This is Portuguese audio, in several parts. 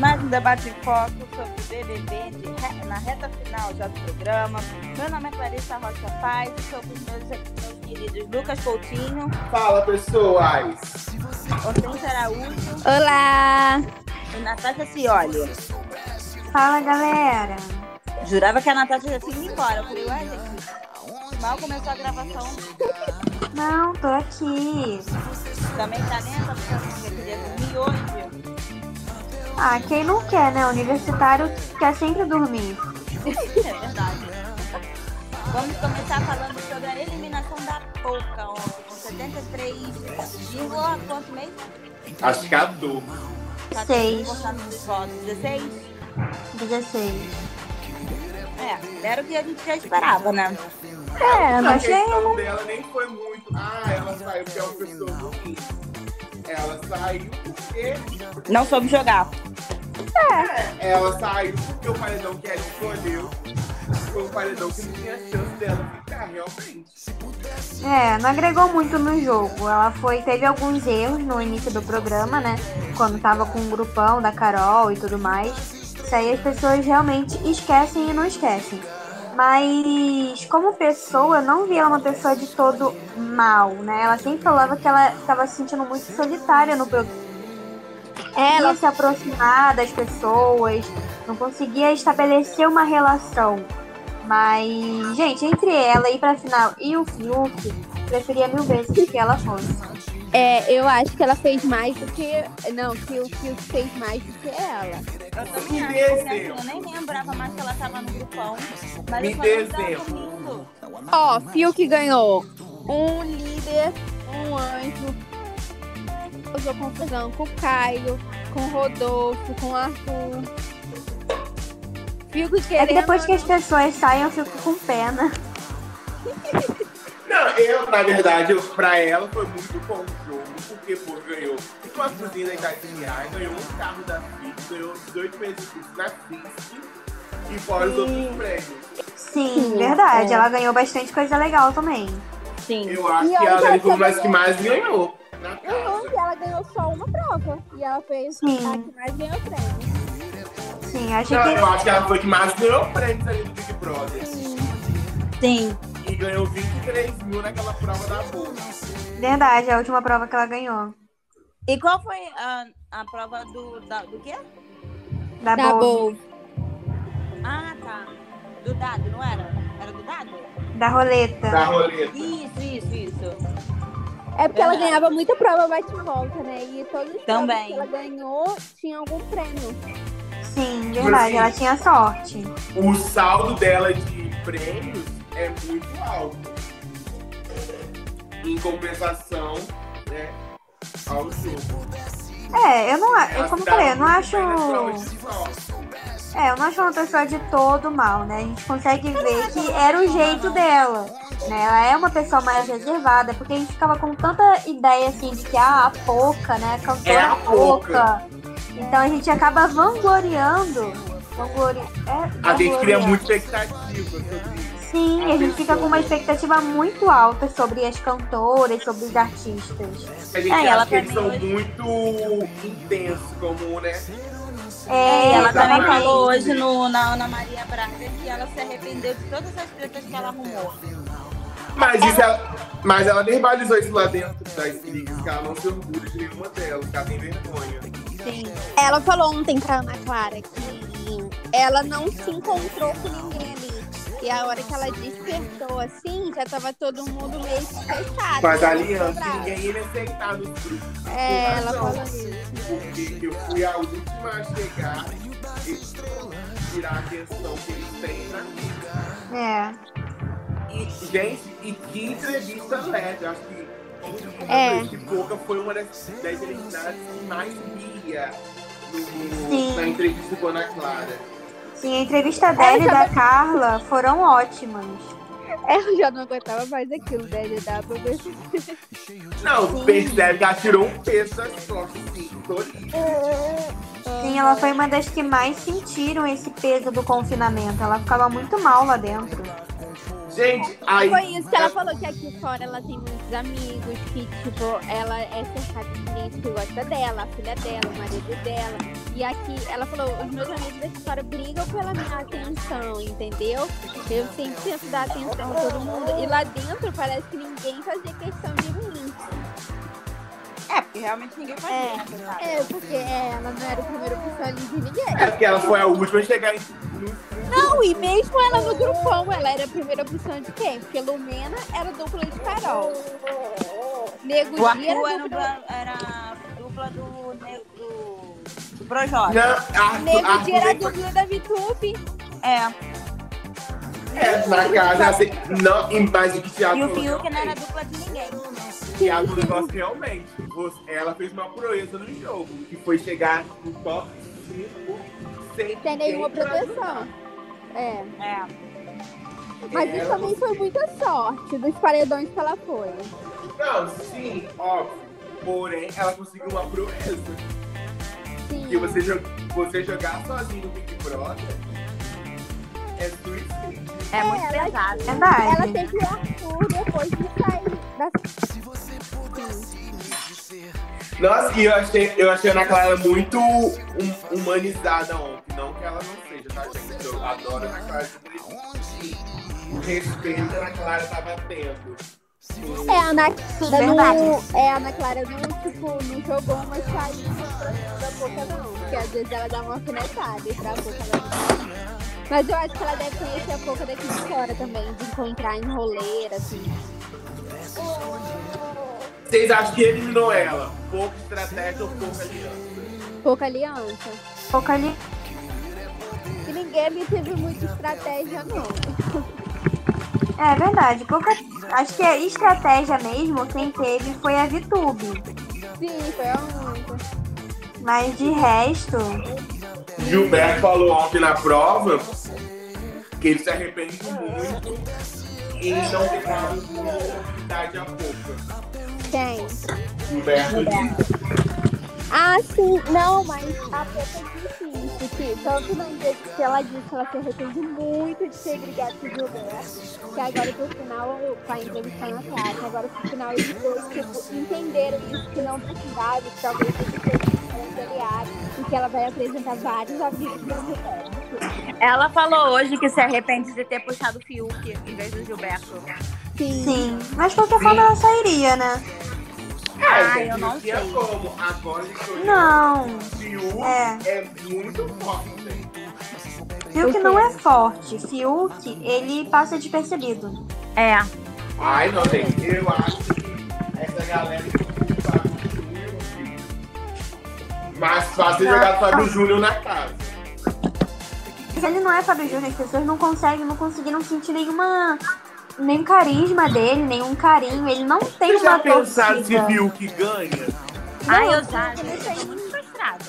Mais um debate em foco sobre BBB de re... na reta final já do programa. Meu nome é Clarissa Rocha Paz e sou com os meus, meus queridos Lucas Coutinho. Fala, pessoas! Hortência Araújo. Olá! E Natasha Cioli. Fala, galera! Jurava que a Natasha já tinha ido embora. Eu falei, ué, gente, mal começou a gravação. Não, tô aqui. Também tá lenta, porque eu queria dormir hoje. Ah, quem não quer, né? Universitário quer sempre dormir. é verdade. Vamos começar falando sobre a eliminação da Pouca ontem, com 73, quanto mesmo? Acho que é a dor. 6. dos votos, 16? 16. É, era o que a gente já esperava, né? É, eu A achei. questão dela nem foi muito. Ah, ela saiu porque é uma pessoa ruim. Ela saiu porque. Não soube jogar. Ela saiu porque o paredão que ela escolheu foi um paredão que não tinha chance dela ficar, realmente. É, não agregou muito no jogo. Ela foi, teve alguns erros no início do programa, né? Quando tava com o grupão da Carol e tudo mais. Isso aí as pessoas realmente esquecem e não esquecem. Mas como pessoa, eu não vi ela uma pessoa de todo mal, né? Ela sempre falava que ela estava se sentindo muito solitária no programa. Ela se aproximar das pessoas, não conseguia estabelecer uma relação. Mas, gente, entre ela e pra final e o Fiuk, preferia mil vezes que ela fosse. É, eu acho que ela fez mais do que. Não, que o Fiuk fez mais do que ela. Eu também Me dê assim, exemplo. eu nem lembrava mais que ela tava no grupão. Mas Me dê exemplo. Ó, Fiuk ganhou um líder, um anjo. Causou confusão com o Caio, com o Rodolfo, com o Arthur. Fiuk É que querendo. depois que as pessoas saem, eu fico com pena. Não, eu, na verdade, eu, pra ela foi muito bom o jogo, porque pô, ganhou uma cozinha da reais, ganhou um carro da FIT, ganhou 18 meses na FIT e fora os outros prêmios. Sim, Sim, verdade. é. Ela ganhou bastante coisa legal também. Sim. Eu acho E que ela foi uma das que mais ganhou na Uhum, e ela ganhou só uma prova. E ela fez Sim. a que mais ganhou prêmio. Sim, acho Não, que. eu acho que ela foi que mais ganhou prêmios ali do Big Brother. Sim. E ganhou 23 mil naquela prova da bolsa. Verdade, a última prova que ela ganhou. E qual foi a, a prova do, da, do quê? Da, Boa. bom. Ah, tá. Do dado, não era? Era do dado? Da roleta. Da roleta. Isso, isso, isso. É porque ela ganhava muita prova bate e volta, né? E todos os Também. que ela ganhou tinha algum prêmio. Sim, verdade. Ela tinha sorte. O saldo dela de prêmios é muito alto. Em compensação, né, ao jogo. É, eu não Como eu se falei, eu não acho. É, eu não acho uma pessoa de todo mal, né? A gente consegue ver que era o jeito dela. Né? Ela é uma pessoa mais reservada, porque a gente ficava com tanta ideia assim de que ah, a Poca, né? A cantora É a Poca. Então a gente acaba vangloriando. Vanglori... É, A gente cria muita expectativa sobre isso. Sim, a a gente fica com uma expectativa muito alta sobre as cantoras, sobre os artistas. A gente É, ela acha que eles são muito intensos, como, né? É, e ela também falou hoje no, na Ana Maria Braga que ela se arrependeu de todas as tretas que ela arrumou. Mas, isso ela, mas ela verbalizou isso lá dentro das brigas, que ela não se orgulha de nenhuma delas, que ela tem vergonha. Sim. Ela falou ontem pra Ana Clara que ela não se encontrou com ninguém ali. E a hora que ela despertou assim, já tava todo mundo meio fechado. Mas Ela aliança, ninguém ia aceitar grupos. É, ela falou isso. Porque eu fui a última a chegar e tirar a atenção que eles têm pra mim. é. E, gente, e que entrevista leve. Acho que É. que Pouca foi uma das, das eliminadas que mais ria no- na entrevista com a Ana Clara. Sim, a entrevista dela e da Carla foram ótimas. Ela já não aguentava mais aquilo, né? Ele dava pra ver. Não, percebe que ela tirou um peso das costas, sim, todinho. Sim, ela foi uma das que mais sentiram esse peso do confinamento. Ela ficava muito mal lá dentro. Gente, aí. Foi isso que ela falou, que aqui fora ela tem muitos amigos, que, tipo, ela é cercada de gente que gosta dela, a filha dela, o marido dela. E aqui, ela falou, os meus amigos daqui fora brigam pela minha atenção, entendeu? Eu sempre tento dar atenção a todo mundo. E lá dentro parece que ninguém fazia questão de mim. É, porque realmente ninguém fazia. É, né, é, porque ela não era a primeira opção ali de ninguém. É porque ela foi a última a chegar em. Não, e mesmo ela no grupão, ela era a primeira opção de quem? Porque Lumena era dupla de Carol. Nego O Arthur era era, dupla... era a dupla do, do, do Projota. Não, Nego Arthur Dia era dupla da Vitube. É. É, na casa, assim, não, e- mas o que Thiago E o Fiuk não era dupla de ninguém. Thiago negócio realmente. você- Ela fez uma proeza no jogo, que foi chegar no top 5 sem Sem nenhuma proteção. É. É. Mas isso Ela- também foi muita sorte dos paredões que ela foi. Não, sim, óbvio. Porém, ela conseguiu uma proeza. Sim. Que você, jo- você jogar sozinho no Big Brother é suicídio. É muito ela- pesado. Verdade. Ela teve o Arthur depois de sair da. Nossa, e eu achei, eu achei a Ana Clara muito hum- humanizada ontem. Não que ela não seja, tá, gente? Eu adoro a Ana Clara. O respeito a Ana Clara tava tendo. É, a Ana Clara não. É, tipo, não jogou uma saída da boca, não. Porque às vezes ela dá uma alfinetada e pra boca não. Mas eu acho que ela deve conhecer a boca daqui de fora também, de encontrar em roleira, assim. Vocês acham que eliminou ela? Pouca estratégia ou pouca aliança? Pouca aliança. Pouco ali. E ninguém ali teve muita estratégia, não. É verdade. Pouca... Acho que a estratégia mesmo, quem teve foi a Vitube. Sim, foi a única. Mas de resto. Gilberto falou ontem na prova que ele se arrepende muito em não uma oportunidade a pouca. Quem? Gilberto disse. Ah, sim. Não, mas a Pepa disse isso, que tanto no dia que ela disse que ela se arrepende muito de ter brigado com o Gilberto, que agora pro final, com a entrevista na classe, agora pro final eles dois, tipo, entenderam isso, que não precisava, que talvez eles fossem e que ela vai apresentar vários amigos pro Gilberto. Ela falou hoje que se arrepende de ter puxado o Fiuk em vez do Gilberto. Sim. Sim. Mas de qualquer forma ela sairia, né? Ah, É, eu não sei. como. Agora. Não. Fiuk É. é muito forte. Fiuk não é forte. Fiuk, ele passa despercebido. É. Ai, não, gente. Eu acho que essa galera mais fácil jogar Fábio Júnior na casa. Mas ele não é Fábio Júnior, as pessoas não conseguem, não conseguiram sentir nenhuma. Nem carisma dele, nenhum carinho. Ele não tem Vocês já uma pensaram se torcida. Fiuk ganha? Ai, Não, eu já. tô tem- muito frustrada.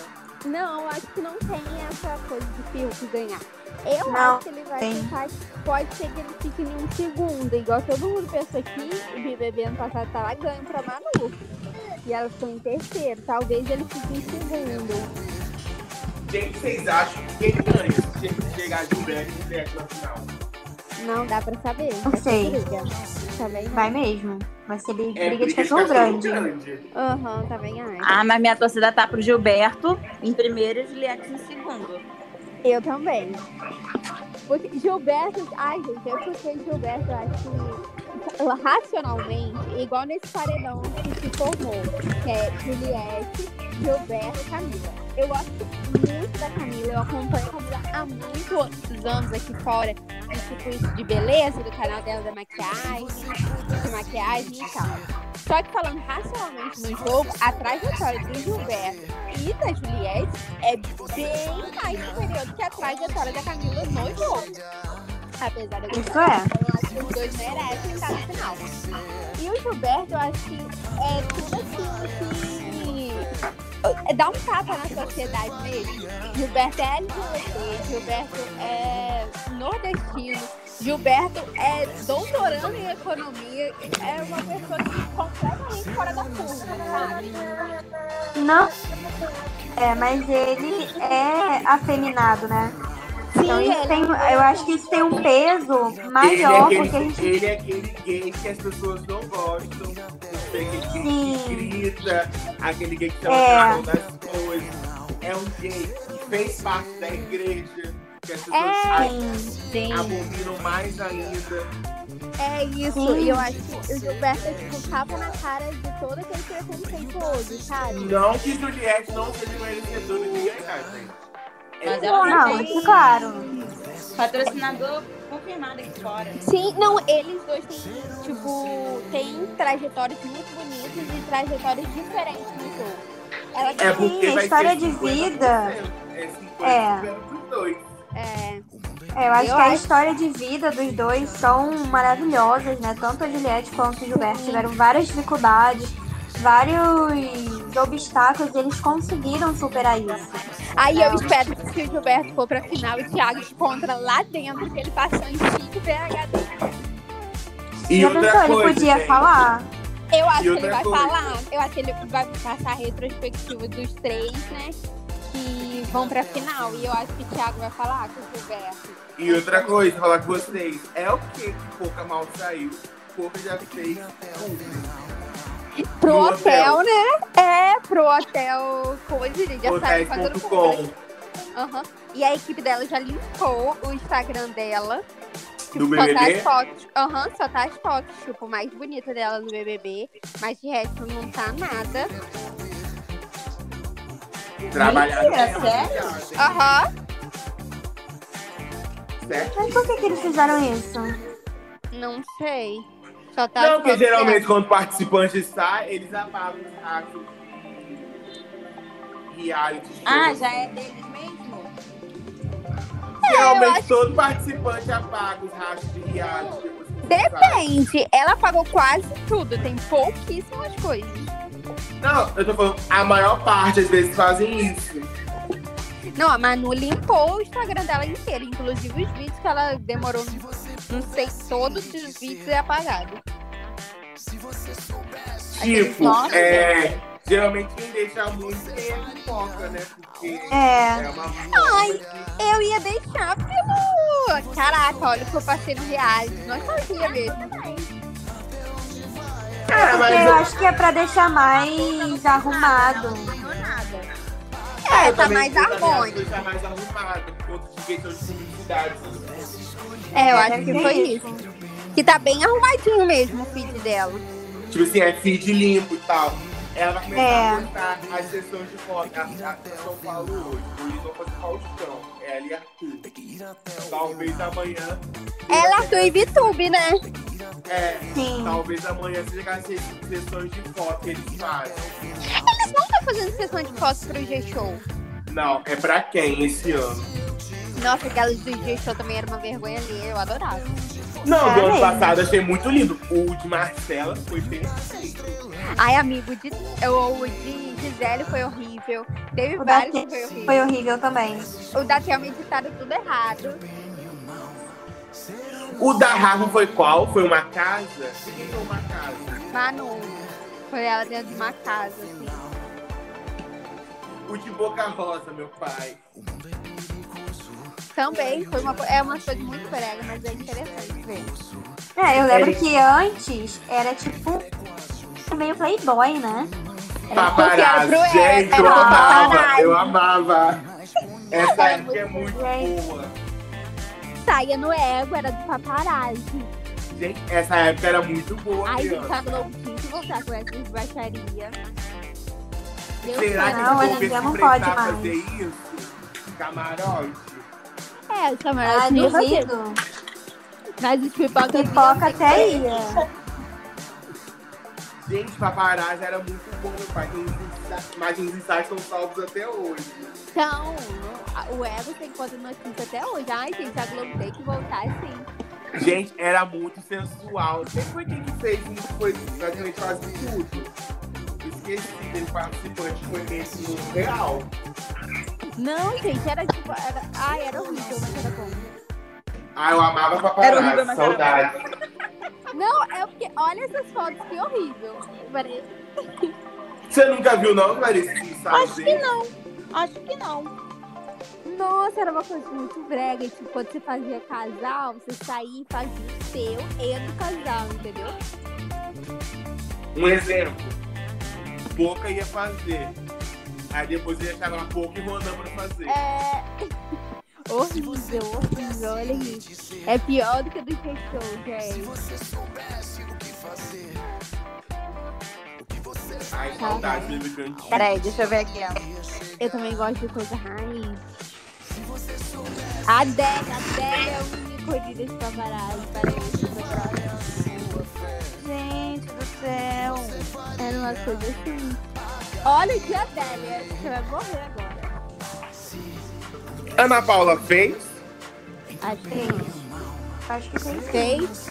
Não, acho que não tem essa coisa de Fiuk ganhar. Eu Não, acho que ele vai tem. ficar. Pode ser que ele fique em um segundo, igual todo mundo pensou aqui. O BBB ano passado tava ganho pra Manu. E ela ficou em terceiro. Talvez ele fique em segundo. Quem vocês acham que quem ganha se chegar Gilberto e Gilberto na final? Não dá pra saber. Não Vai ser sei. briga. Também não. Vai mesmo. Vai ser briga É briga de cachorro grande. Aham, também acho. Ah, mas minha torcida tá pro Gilberto em primeiro e Juliette em segundo. Eu também. Porque Gilberto. Ai, gente, eu porque Gilberto, eu acho que racionalmente, igual nesse paredão que se formou, que é Juliette, Gilberto e Camila. Eu gosto muito da Camila, eu acompanho a Camila há muitos anos aqui fora, tipo isso de beleza, do canal dela da maquiagem, de maquiagem e tal. Só que falando racionalmente no jogo, a trajetória do Gilberto e da Juliette é bem mais superior do que a trajetória da Camila no jogo. Apesar de eu Isso é. eu acho que os dois merecem estar no final. E o Gilberto, eu acho que é tudo assim que dá um tapa na sociedade mesmo. Gilberto é LGBT, Gilberto é nordestino, Gilberto é doutorando em economia, é uma pessoa que completamente fora da curva, sabe? Não. É, mas ele é afeminado, né? Sim, Então Sim, isso tem, ele- eu acho que isso tem um peso Ele é, maior, porque a gente. ele é aquele gay que as pessoas não gostam. Aquele gay que Sim. grita, aquele gay que chama É. atenção das coisas. É um gay que fez parte da igreja, que as pessoas É. abominam mais ainda. É isso, Sim. e eu acho que o Gilberto é tipo tapa na cara de todo aquele preconceituoso, sabe? Não que Juliette não seja merecedora de ganhar, gente. É Mas ela Não, tem claro. patrocinador confirmado aqui fora. Sim, não, eles dois têm, tipo, têm trajetórias muito bonitas e trajetórias diferentes no jogo. Ela É Sim, porque a vai história ser de 50%. vida. É 50% É. dos dois. é, É, eu acho Eu que a acho- história de vida dos dois são maravilhosas, né? Tanto a Juliette quanto o Gilberto tiveram várias dificuldades, vários obstáculos e eles conseguiram superar isso. Aí eu Não. espero que se o Gilberto for pra final e o Thiago encontra lá dentro que ele passou em Chico PHD. E Já outra pensou? Ele coisa, podia gente, falar. Eu acho que ele vai coisa. falar. Eu acho que ele vai passar a retrospectiva dos três, né? Que vão pra final. E eu acho que o Thiago vai falar com o Gilberto. E outra coisa, falar com vocês. É o que que Pouca mal saiu? Pouca já fez tudo. Pro No hotel, né? É, pro hotel coisa, ele já sabe fazendo. Hotéis.com Aham. E a equipe dela já limpou o Instagram dela. do Só tá as BBB. fotos. Aham, só tá as fotos, tipo, mais bonita dela no BBB. Mas de resto não tá nada. Trabalhar Mentira, sério? Aham. Certo? Mas por que, que eles fizeram isso? Não sei. Só tá Não, porque geralmente dela. quando o participante sai, eles apagam os rastros reality show. Ah, já é deles mesmo? Geralmente acho- todo participante apaga os rastros de reality. que. Depende. Ela pagou quase tudo. Tem pouquíssimas coisas. Não, eu tô falando, a maior parte às vezes fazem isso. Não, a Manu limpou o Instagram dela inteiro. Inclusive os vídeos que ela demorou, não sei, todos os vídeos é apagado. Tipo, é. Geralmente quem deixa muito é a pipoca, né? Porque É. é uma Ai, Eu ia deixar pelo. Caraca, olha o que eu passei no reality. Não sabia mesmo. É, Porque mas eu eu, acho que é pra deixar mais arrumado. Não nada. É, eu tá mais harmônico. Tá mais arrumado, por conta de questão de publicidade. É, eu acho que ser foi isso. Que tá bem arrumadinho mesmo o feed dela. Tipo assim, é feed limpo e tal. Ela vai começar É. a postar as sessões de foto. A, a São Paulo hoje. Eles vão fazer Faustão. É ali Arthur. Talvez amanhã. Ela, Arthur e Vitube, né? É, Sim. talvez amanhã seja aquelas se- sessões de foto que eles fazem. Eles não estão fazendo sessão de fotos pro G-Show. Não, é pra quem esse ano? Nossa, aquelas do G-Show também era uma vergonha ali. Eu adorava. Não, É do ano passado achei muito lindo. O de Marcela foi perfeito. Ai, amigo, de, o de Gisele foi horrível. Teve O vários que foi horrível. Foi horrível também. O da Thelma editaram tudo errado. O da Rafa foi qual? Foi uma casa? Quem foi uma casa? Manu. Foi ela dentro de uma casa, assim. O de Boca Rosa, meu pai. Também foi uma, é uma coisa muito brega, mas é interessante ver. É, eu lembro que antes era tipo meio playboy, né? Paparazzi. Gente, era eu amava. Eu amava. Essa Era época é muito Gente. boa. Saia no ego, era do paparazzi. Gente, essa época era muito boa. Ai, criança. gente, a Globo tinha que voltar com essas baixaria. Deus Será que. Não, se hoje em o dia governo não pode mais. fazer isso? Camarote? É, os Ah. Mas os Pipoca iam até ia. Gente, paparazzi era muito bom, meu pai. Os insights estão salvos até hoje. Então, a- o ego tem conta notícia até hoje. Ai, gente, a Globo tem que voltar sim. Gente, era muito sensual. Quem foi quem que fez isso? Foi praticamente quase tudo. Esqueci dele participante, foi nesse real. Não, gente, era tipo. Era... Ai, era horrível, mas era bom. Ah, eu amava Era paparazzi. horrível, mas era Saudade. Não, é porque olha essas fotos, que horrível. Parece- Você nunca viu, não, Clarice? Acho que não. Acho que não. Nossa, era uma coisa muito brega. Tipo, quando você fazia casal, você saía e fazia o seu e do casal, entendeu? Um exemplo. Boca ia fazer. Aí depois ia chamar a Boca e Ronan pra fazer. É. Horrível, horrível, olha isso. É pior do que do G-Show, gente. Ai, saudade do Bebê Grande. Peraí, deixa eu ver aqui, ó. Eu também gosto de coisa raiz. A Adele, a Adele é o ícone desse paparazzi. Peraí, deixa eu ver. Gente do céu. Era uma coisa assim. Olha que Adélia, você vai morrer agora. Ana Paula fez? Acho que Acho que tem. fez.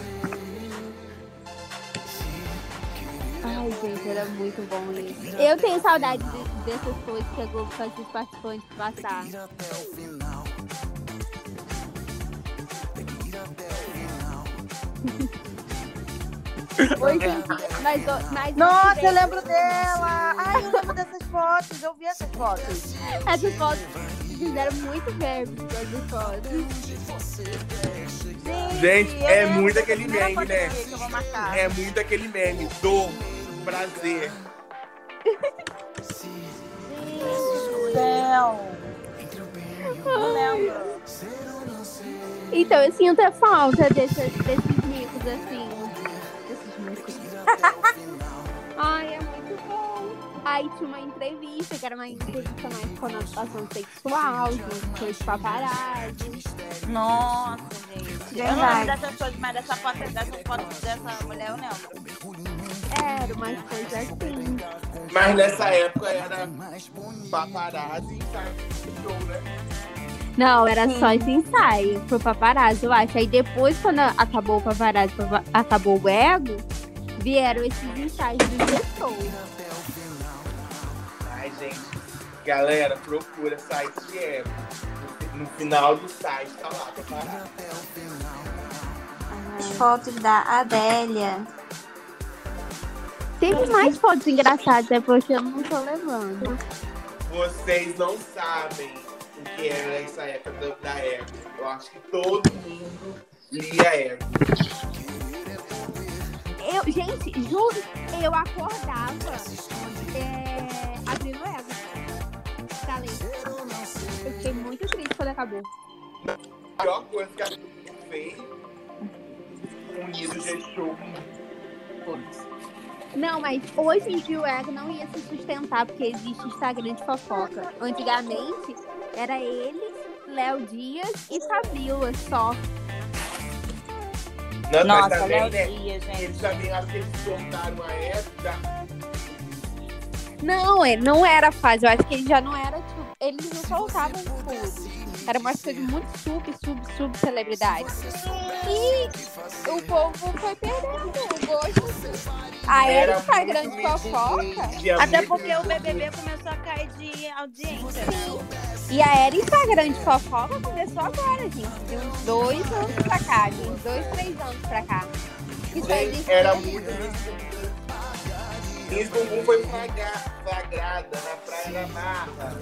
Ai, gente, era muito bom isso. Eu tenho saudade de- dessas coisas que a Globo fazia os participantes passar. Oi, gente, mas, mas Nossa, eu lembro dela. Ai, eu lembro dessas fotos. Eu vi essas fotos. essas fotos fizeram muito verbo com essas fotos. Gente, é muito aquele meme, né? É muito aquele meme do prazer. Gente do céu. Eu lembro. Então, eu sinto a falta desses, desses micos, assim. Ai, é muito bom. Aí tinha uma entrevista, que era uma entrevista mais com conotação sexual, com os paparazzi. Nossa, gente. Eu não lembro dessas coisas, mas dessa foto, dessa foto dessa mulher eu lembro. Era umas coisas assim. Mas nessa época era paparazzi e né? Não, era só esse ensaio pro paparazzi, eu acho. Aí depois, quando acabou o paparazzi, papa- acabou o ego, vieram esses ensaios do gestor. Ai, gente. Galera, procura site de Evo. No final do site tá lá, paparazzi. As fotos da Adélia. Teve mais fotos engraçadas, é porque eu não tô levando. Vocês não sabem o que era essa época da, da Evo. Eu acho que todo mundo lia Evo. Eu, gente, juro, eu acordava é, abrindo ego. Pra ler. Eu fiquei muito triste quando acabou. A pior coisa que a gente fez unido G-Show. Não, mas hoje em dia o ego não ia se sustentar porque existe Instagram de fofoca. Antigamente era ele, Léo Dias e Fabiola só. Não, mas Nossa, também, né? Dias, gente. Eles também acho que eles soltaram a época. Não, é, não era fase. Eu acho que ele já não era, tipo, eles não soltavam tudo. Era uma coisa muito sub, sub, sub celebridade. E o povo foi perdendo o gosto. A era Era Instagram de fofoca. Até porque o BBB começou a cair de audiência? E a era Instagram de fofoca começou agora, gente. De uns dois anos pra cá, de uns dois, três anos pra cá. Gente, existe era isso. muito. Miss Bumbum foi flagra- flagrada na Praia da Marra.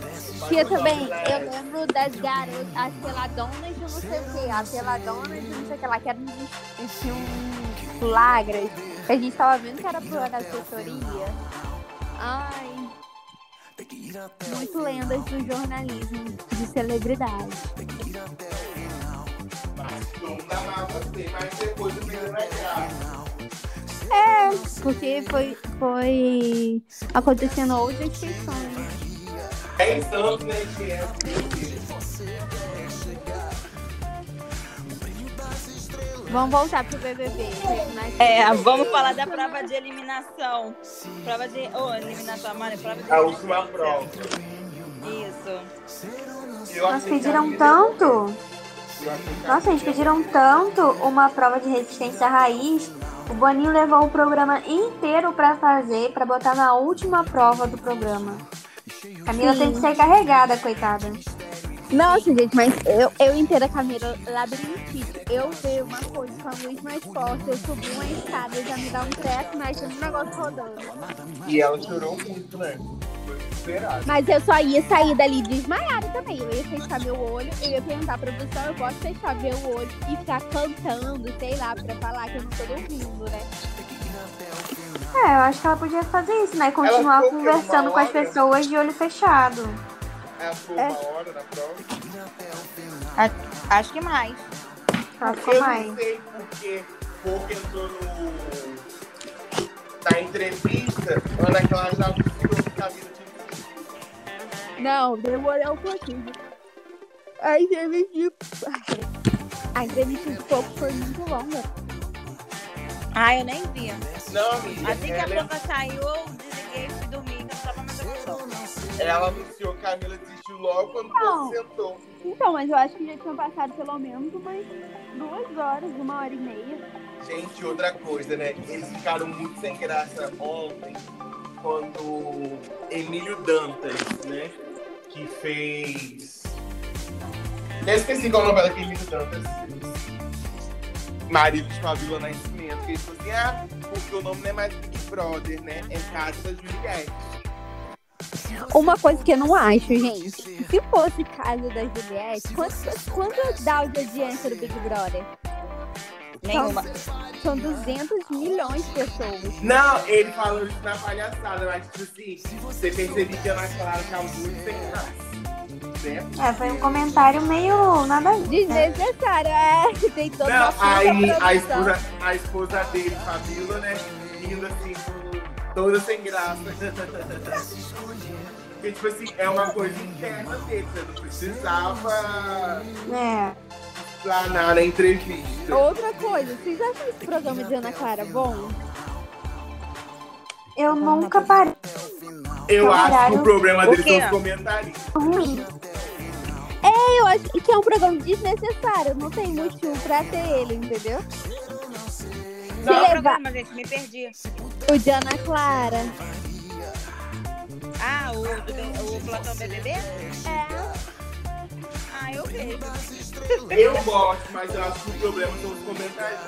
Tinha também, eu lembro das garotas, as peladonas de não sei o que, a peladona de não sei o que lá, que eram uns flagras, a gente tava vendo que era por assessoria. Ai, muito lendas do jornalismo de celebridade. Mundo amava você, mas depois o vídeo não é porque foi, foi acontecendo outras questões. 10 anos, né, que é. Vamos voltar pro BBB. É, vamos falar da prova de eliminação. Prova de. Ô, eliminação, mano, prova de. A última prova. Isso. Eu Nós que pediram a- tanto. Nossa, gente, pediram tanto uma prova de resistência raiz. O Boninho levou o programa inteiro pra fazer, pra botar na última prova do programa. Camila Sim. tem que ser carregada, coitada. Nossa, gente, mas eu, eu entendo a Camila labirintite. Eu vejo uma coisa com a luz mais forte, eu subi uma escada, já me dá um treco, mas tinha um negócio rodando. E ela chorou muito, né? Mas eu só ia sair dali desmaiada também. Eu ia fechar meu olho, eu ia perguntar pra produção, eu posso fechar meu olho e ficar cantando, sei lá, pra falar que eu não tô dormindo, né? É, eu acho que ela podia fazer isso, né? Continuar ficou quê? conversando com as pessoas de olho fechado. Ela ficou É. uma hora na prova. Acho que mais. Ela ficou Eu mais. não sei porque pouco entrou no... na entrevista, Ana Clara já que Camila tinha desistido. Não, demorou um pouquinho. A entrevista. A entrevista de pouco foi muito longa. Ah, eu nem vi. Não, amiga, Assim que a ela, boca saiu, eu desliguei e fui dormir, tava mais aguentando. ela anunciou que a Camila desistiu logo quando Não. povo sentou. Então, mas eu acho que já tinham passado pelo menos umas duas horas, uma hora e meia. Gente, outra coisa, né? Eles ficaram muito sem graça ontem quando Emílio Dantas, né? Que fez. Eu esqueci qual novela que Dantas fez. Marido de Fabíola Nascimento. Que ele falou assim: ah, porque o nome não é mais Big Brother, né? É Casa da Juliette. Uma coisa que eu não acho, gente. Se fosse casa da Juliette, quanto, quanto dá de audiência do Big Brother? Nenhuma. São 200 milhões de pessoas. Não, ele falou isso na palhaçada, mas tipo assim, você percebeu que a Ana Clara tava muito sem graça. Né? É, foi um comentário meio nada ver. Desnecessário, é. Tem toda uma Não, puta aí a esposa, a esposa dele, Fabíola, né? Rindo assim, toda sem graça. Porque, tipo assim, é uma coisa interna dele, você não precisava É. planar na entrevista. Outra coisa, vocês acham esse programa de Ana Clara bom? Eu nunca parei Eu acho que o problema O dele são os comentários. ruim. Eu acho que é um programa desnecessário. Não tem motivo pra ter ele, entendeu? Qual Se é o programa, gente? Me perdi. o de Ana Clara. Ah, o, do, o Plantão BBB? É. Ah, eu vejo. Eu gosto, mas eu acho que o problema são os comentários.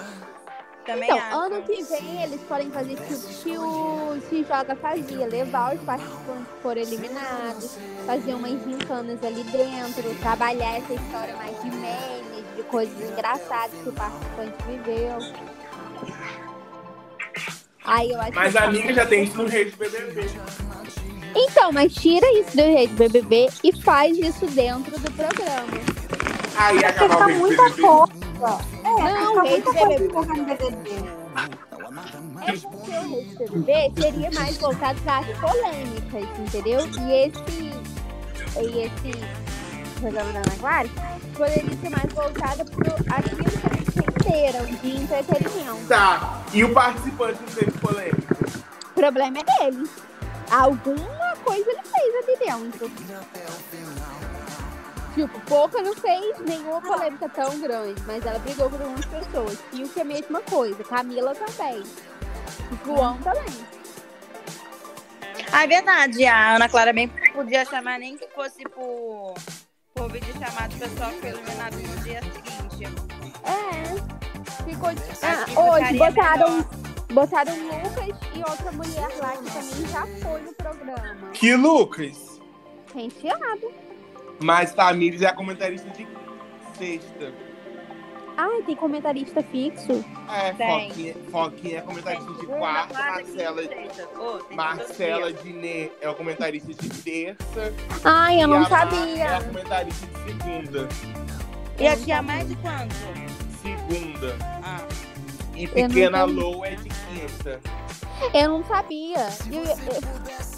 Também Então, acho. ano que vem eles podem fazer tipo que o Se Joga fazia, levar os participantes que foram eliminados, fazer umas gincanas ali dentro, trabalhar essa história mais de memes, de coisas engraçadas que o participante viveu. Aí eu acho Mas que a amiga já tem isso no Rede BBB. Então, mas tira isso do jeito BBB e faz isso dentro do programa. Aí fica Rede muita BBB. coisa. É, Não, Rede muita coisa BBB. É porque o Rede BBB seria mais voltado para as polêmicas, entendeu? E esse, e esse programa da Ana Clara poderia ser mais voltado para aquilo que eles entenderam de entretenimento. Tá. E o participante não teve polêmica? O problema é dele. Alguma coisa ele fez ali dentro. Tipo, Pouca não fez nenhuma polêmica tão grande, mas ela brigou com algumas pessoas. E o que é a mesma coisa. Camila também. E João também. Ah, é verdade. A Ana Clara bem podia chamar nem que fosse por, por vídeo chamado pessoal que foi eliminado no dia seguinte. É. Ficou. Ah, hoje botaram, melhor. Botaram o Lucas e outra mulher lá que também já foi no programa. Que Lucas. Recheado. Mas Tamires é a comentarista de sexta. Ai, tem comentarista fixo. É, Tem. Foquinha, Foquinha é comentarista de Segunda, quarta, Marcela, tem Marcela. Diné é o comentarista de terça. Ai, eu não a Mar sabia. É a comentarista de segunda. E a tia mais de quanto? Segunda. Ah, E Pequena. Lou é de quinta. Eu não sabia. Eu, eu,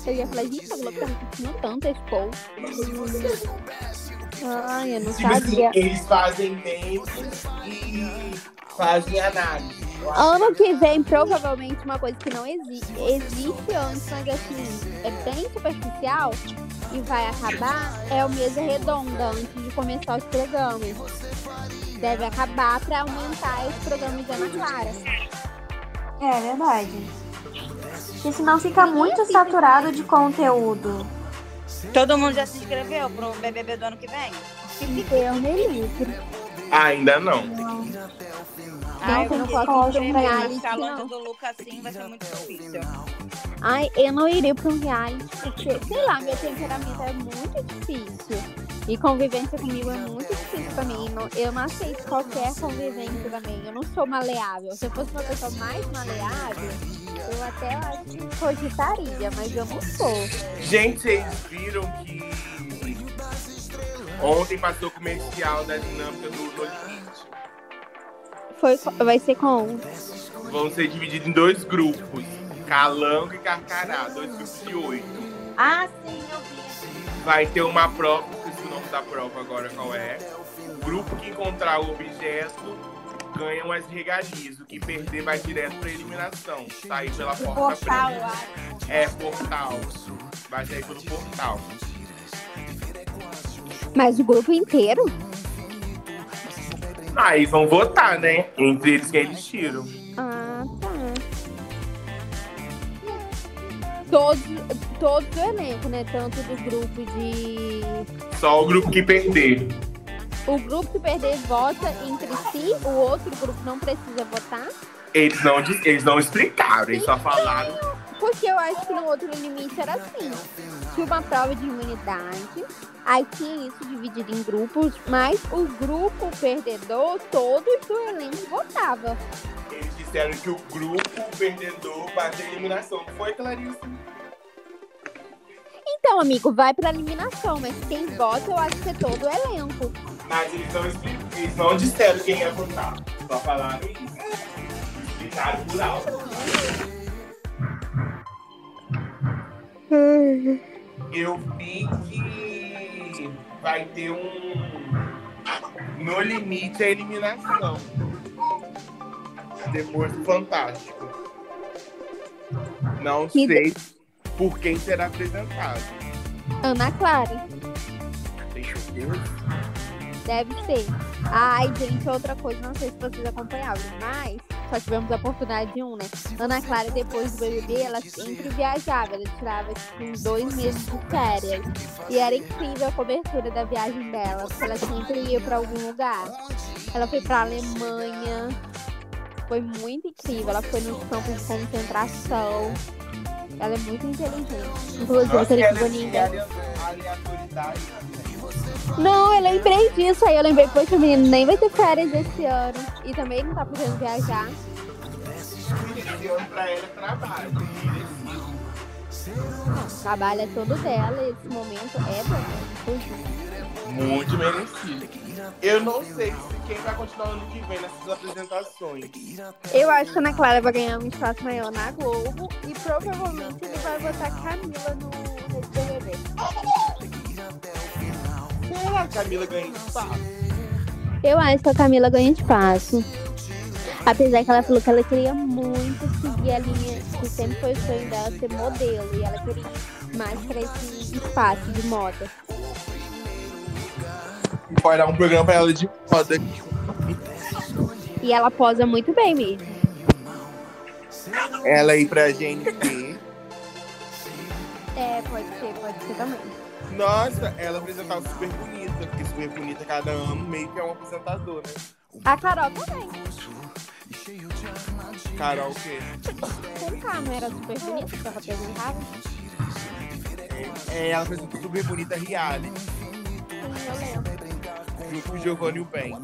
eu ia falar, gente, a Globo tá repetindo tanto esse povo. Ai, eu não Tipo assim, sabia. eles fazem memes e fazem análise. Ano que vem, provavelmente, uma coisa que não existe. Existe antes, mas assim, é bem superficial e vai acabar, é o mesa redonda antes de começar os programas. Deve acabar pra aumentar os programas de Ana Clara. É verdade. Porque senão fica muito saturado de conteúdo. todo mundo já se inscreveu pro BBB do ano que vem? Deus me livre. Ainda não. Ah, eu não posso mas isso, ficar não. longe do Lucas assim vai ser muito difícil. Ai, eu não iria pra um reality, porque, sei lá, meu temperamento é muito difícil. E convivência comigo é muito difícil pra mim. Eu não aceito qualquer convivência também. Eu não sou maleável. Se eu fosse uma pessoa mais maleável, eu até acho que cogitaria, mas eu não sou. Gente, vocês viram que ontem passou o comercial da dinâmica do No Limite. Foi, vai ser com. Vão ser divididos em dois grupos. Calango e Carcará, dois grupos de oito. Ah, sim, eu vi. Vai ter uma prova, da prova agora qual é. O grupo que encontrar o objeto ganha umas regalias. O que perder vai direto pra eliminação. Sair pela porta Portal, preta. É, portal. Vai sair pelo portal. Mas o grupo inteiro? Aí vão votar, né? Entre eles quem eles tiram. Ah, tá. Todos, todos do elenco, né? Tanto do grupo de. Só o grupo que perder. O grupo que perder vota entre si, o outro grupo não precisa votar. Eles não, eles não explicaram, eles só falaram. Porque eu acho que no outro limite era assim. Tinha uma prova de imunidade, aí tinha isso dividido em grupos, mas o grupo perdedor, todos do elenco votavam. Eles disseram que o grupo perdedor vai ter eliminação. Não foi, Clarice? Então, amigo, vai pra eliminação, mas quem vota eu acho que é todo o elenco. Mas eles não, expli- eles não disseram quem ia votar. Só falaram isso. Explicaram por alto. Eu vi que vai ter um. No limite a eliminação. Depois do Fantástico. Não sei por quem será apresentado. Ana Clara, Deixa eu ver. deve ser. Ai, gente, outra coisa, não sei se vocês acompanhavam, mas só tivemos a oportunidade de um, né? Ana Clara, depois do BBB, ela sempre viajava, ela tirava tipo, dois meses de férias. E era incrível a cobertura da viagem dela, porque ela sempre ia pra algum lugar. Ela foi pra Alemanha, foi muito incrível. Ela foi nos campos de concentração. Ela é muito inteligente. Inclusive, aquele ela é aleatoriedade também. Não, eu lembrei disso. Aí eu lembrei, poxa, o menino nem vai ter férias esse ano. E também não tá podendo viajar. Esse ano pra ela é trabalho. É todo dela. e Esse momento é dela. Muito merecido. Eu não sei se quem vai continuar ano que vem nessas apresentações. Eu acho que a Ana Clara vai ganhar um espaço maior na Globo. E provavelmente ele vai botar Camila no BBB. Será que a Camila ganha espaço? Eu acho que a Camila ganha espaço. Apesar que ela falou que ela queria muito seguir a linha que sempre foi o sonho dela ser modelo. E ela queria mais pra esse espaço de moda. Pode dar um programa pra ela de moda. E ela posa muito bem mesmo. Ela ir pra GNT. É, pode ser, pode ser também. Nossa, ela apresentava super bonita. Porque super bonita cada ano meio que é uma apresentadora. A Carol também. Carol, o quê? Com K, não era super bonita que ela apresentava? É, ela apresentou super bonita reality. Eu lembro. Junto com o Giovanni e o Ben.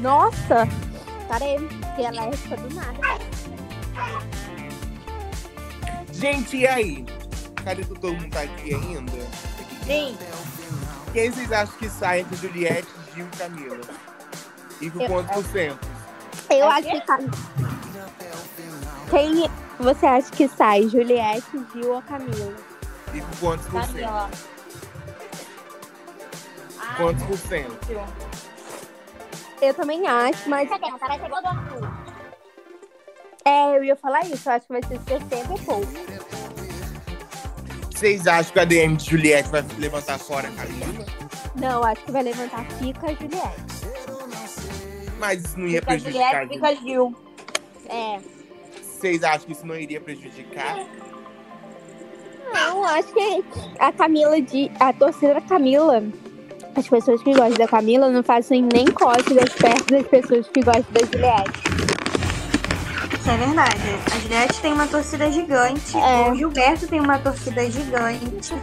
Nossa! Parei, que ela é época do nada. Gente, e aí? Cadê que todo mundo tá aqui ainda? Sim. Quem vocês acham que sai entre Juliette, Gil e Camila? E com quantos por cento? Eu acho que Cam... Quem você acha que sai? Juliette, Gil ou Camila? E com quantos por cento? Quantos por cento? Eu também acho, mas. Cadê? Parece igual do Arthur. É, eu ia falar isso. Eu acho que vai ser 60 e pouco. Vocês acham que a DM de Juliette vai levantar fora a Camila? Não, acho que vai levantar fica a Juliette. Mas isso não ia Fica prejudicar Juliette. fica Gil. É. Vocês acham que isso não iria prejudicar? Não, acho que a Camila de. A torcida da Camila. As pessoas que gostam da Camila não fazem nem cócegas perto das pessoas que gostam da Juliette. Isso é verdade. A Juliette tem uma torcida gigante. É. O Gilberto tem uma torcida gigante.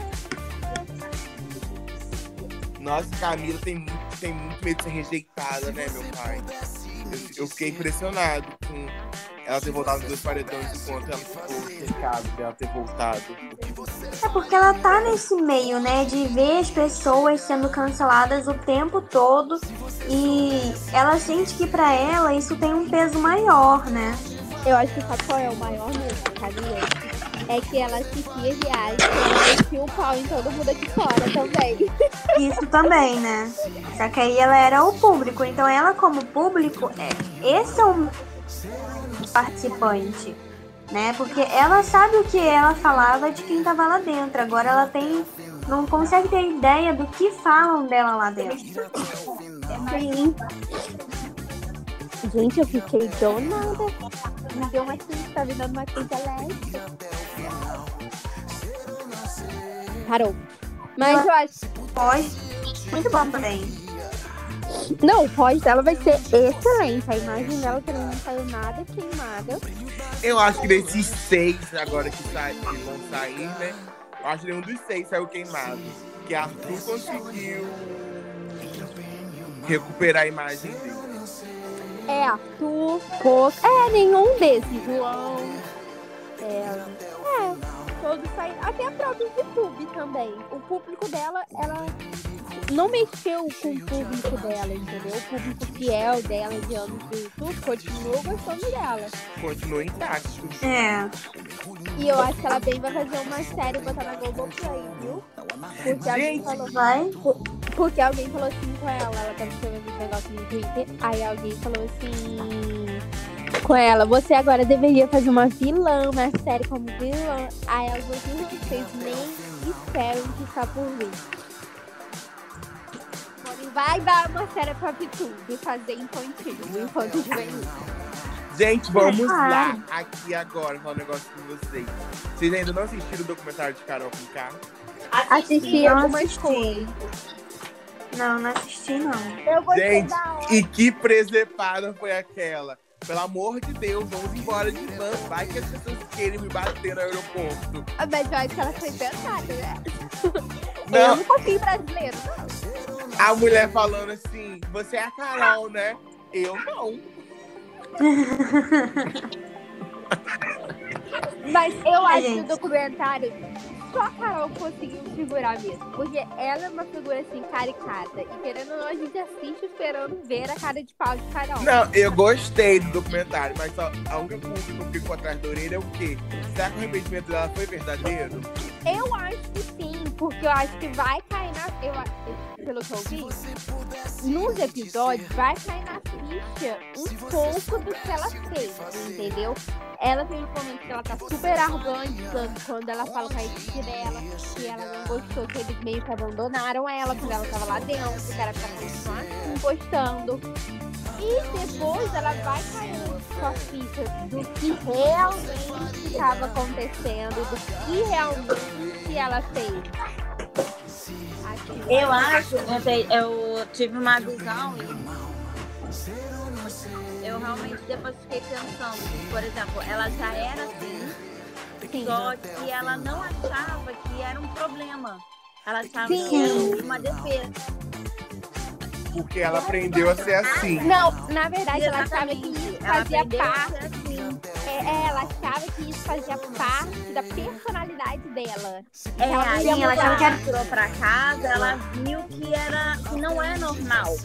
Nossa, Camila tem muito, tem muito medo de ser rejeitada, né, meu pai? Eu, eu fiquei impressionado com ela ter voltado nos dois paredões enquanto ela ficou cercada dela ter voltado. É porque ela tá nesse meio, né? De ver as pessoas sendo canceladas o tempo todo. E ela sente que pra ela isso tem um peso maior, né? Eu acho que sabe qual é o maior sabia? É que ela assistia viagem e ela metia o pau em todo mundo aqui fora também. Isso também, né? Só que aí ela era o público. Então ela, como público, é, esse é o participante. Né? Porque ela sabe o que ela falava de quem tava lá dentro. Agora ela tem. Não consegue ter ideia do que falam dela lá dentro. Sim. Gente, eu fiquei donada. Me deu uma crise, tá me dando uma crise alérgica. Parou. Mas eu acho. Pós. Muito bom também. Não, o pós dela vai ser excelente. A imagem dela também não saiu nada queimada. Eu acho que desses seis agora que, sai, que vão sair, né? Eu acho que nenhum dos seis saiu queimado. Que Arthur conseguiu recuperar a imagem dele. É Arthur, Poço. É, nenhum desses. João. É. É, todos saíram. Até a própria YouTube também. O público dela, ela não mexeu com o público dela, entendeu? O público fiel dela de anos do YouTube continuou gostando dela. Continua intacto. É. E eu acho que ela bem vai fazer uma série e botar na Globoplay, viu? Porque alguém falou. Vai. Porque alguém falou assim com ela, ela tava escrevendo esse negócio no Twitter, aí alguém falou assim com ela, você agora deveria fazer uma vilã, uma série como vilã. Aí ela falou assim, vocês nem esperam que está por vir. Vai dar uma série pra Pitube fazer infantil, infanto juvenil. Gente, vamos Ah. lá. Aqui agora, falar um negócio com vocês. Vocês ainda não assistiram o documentário de Carol com K? Assisti não algumas coisas. Não, não assisti, não. Eu Gente, e que presepada foi aquela? Pelo amor de Deus, vamos embora de van. Vai que as pessoas querem me bater no aeroporto. Mas eu acho que ela foi pensada, né? Eu Não, não confio em brasileiro, não. A mulher falando assim, você é a Carol, né? Eu não. Mas eu acho que o documentário só a Carol conseguiu segurar mesmo. Porque ela é uma figura assim, caricata. E querendo ou não, a gente assiste esperando ver a cara de pau de Carol. Não, eu gostei do documentário, mas só, a única coisa que eu fico atrás da orelha é o quê? Será que o arrependimento dela foi verdadeiro? Eu acho que sim, porque eu acho que vai cair na. Eu, pelo que eu vi, nos episódios vai cair na ficha um pouco do que ela fez, entendeu? Ela tem um momento que ela tá super arrogante quando- ela fala com a equipe dela que ela não gostou, que eles meio que abandonaram ela quando ela tava lá dentro, que era pra continuar gostando. E depois ela vai caindo com a ficha do que realmente estava acontecendo, do que realmente ela fez. Eu acho, eu, tive uma visão e eu realmente depois fiquei pensando, por exemplo, ela já era assim, Sim. só que ela não achava que era um problema. Ela achava Sim. que era uma defesa. Porque ela aprendeu a ser assim. Não, na verdade, ela achava que isso fazia parte. assim. É, ela achava que isso fazia parte da personalidade dela. É, Ela aí ela mudar. quando ela entrou pra casa, ela viu que era que não é normal.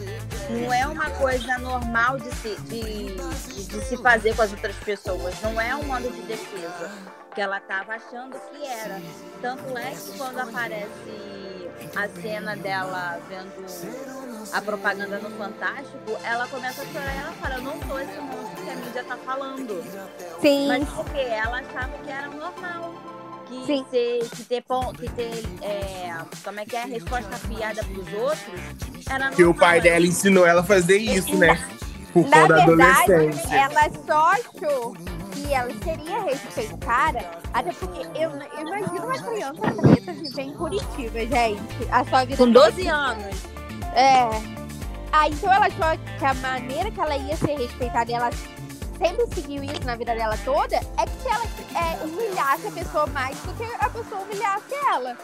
Não é uma coisa normal de se, de, de- de se fazer com as outras pessoas. Não é um modo de defesa. Que ela tava achando que era. Tanto é que quando aparece a cena dela vendo a propaganda no Fantástico, ela começa a chorar e ela fala, eu não sou esse monstro que a mídia tá falando. Sim. Mas porque ela achava que era normal. Que, Sim. ser, que ter, que ter é, como é que é, resposta fiada pros outros, era normal. Que o pai dela ensinou ela a fazer isso, né? Por Na conta da verdade, adolescência. ela só achou que ela seria respeitada, até porque eu, eu imagino uma criança preta viver em Curitiba, gente. A sua vida Com toda 12 anos. É. Ah, então ela achou que a maneira que ela ia ser respeitada, ela sempre seguiu isso na vida dela toda, é que se ela é, humilhasse a pessoa mais do que a pessoa humilhasse ela.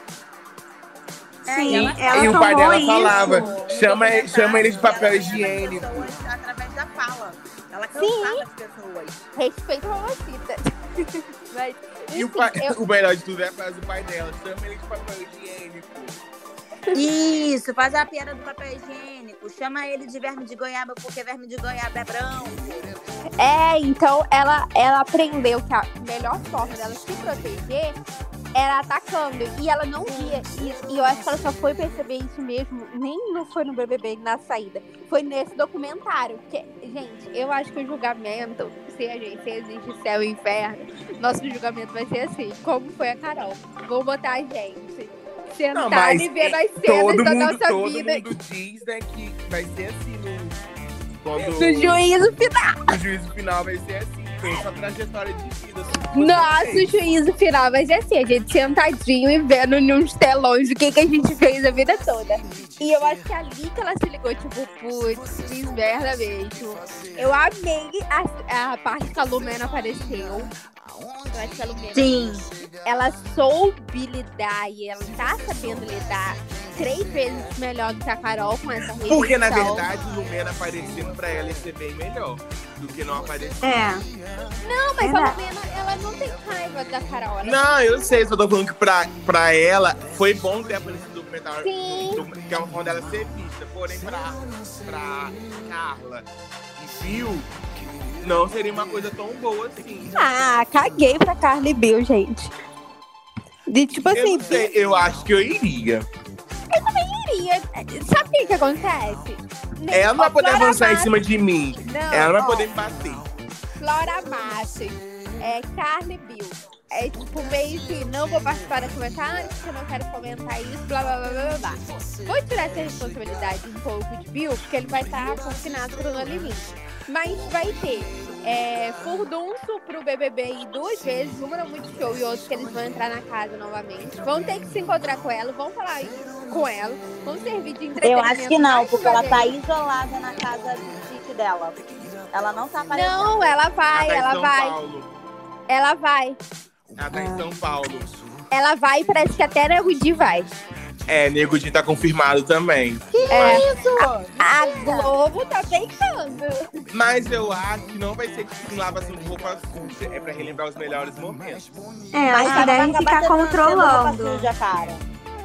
Sim, e ela- ela e o pai dela isso. falava, chama, documentários chama ele de papel ela cansava as higiênico. pessoas Através da fala. Ela cansava as pessoas. Respeito a mamacita. Mas, E o, pai, eu- o melhor de tudo é a frase do pai dela, chama ele de papel higiênico. Isso, faz a piada do papel higiênico. Chama ele de verme de goiaba, porque verme de goiaba é branco. É, então ela, ela aprendeu que a melhor forma dela se proteger era atacando. E ela não via isso. E eu acho que ela só foi perceber isso mesmo, nem não foi no BBB na saída. Foi nesse documentário. Porque, gente, eu acho que o julgamento, se, a gente, se existe céu e inferno, nosso julgamento vai ser assim, como foi a Carol. Vou botar a gente. Não, Sentar mas e ver as cenas Todo da mundo, nossa todo vida. mundo diz né, que vai ser assim no, quando No juízo final. o juízo final vai ser assim. Pensa a trajetória de vida. assim, Nossa, o juízo final vai ser assim, a gente sentadinho e vendo nos telões o que, que a gente fez a vida toda. E eu acho que é ali que ela se ligou, tipo, putz, fiz merda mesmo. Eu amei a, a parte que a Lumena apareceu. Eu acho que a Lumena, Sim. ela soube lidar e ela tá sabendo lidar três vezes melhor do que a Carol com essa rejeição. Porque, na verdade, Lumena aparecendo pra ela ia ser bem melhor do que não aparecer. É. Não, mas a Verdade. Lumena, ela não tem raiva da Carol. Ela Não, eu sei, só tô falando que pra, pra ela foi bom ter aparecido no documentário. Sim. do- Que é uma forma dela ser vista. Porém, pra, pra Carla e Bill, não seria uma coisa tão boa assim. Ah, caguei pra Carla e Bill, gente. De tipo Eu assim, sei, eu acho que eu iria. queria. Sabe o que, que acontece? Nem- Ela não vai poder Flora avançar em cima de mim. Não, Ela não vai poder me bater. Flora Massa, é, Carla e Bill. É tipo meio que não vou participar do comentário, porque eu não quero comentar isso, blá blá blá blá blá. Vou tirar essa responsabilidade um pouco de Bill, porque ele vai estar confinado pro No Limite. Mas vai ter é, furdunço pro BBB ir duas vezes, uma no Multishow e outra que eles vão entrar na casa novamente. Vão ter que se encontrar com ela, vão falar com ela, vão servir de Eu entretenimento. acho que não, porque ela vez. tá isolada na casa do sítio dela. Ela não tá aparecendo. Não, ela vai, ela tá em ela São vai, Paulo. ela vai. Ela tá em São Paulo. Ela vai e parece que até Nego Di vai. É, Nego Di tá confirmado também. É, Isso! a Globo tá tentando. Mas eu acho que não vai ser tipo lavação de roupa suja. É pra relembrar os melhores momentos. É, Mas acho que vai devem ficar controlando. suja, cara.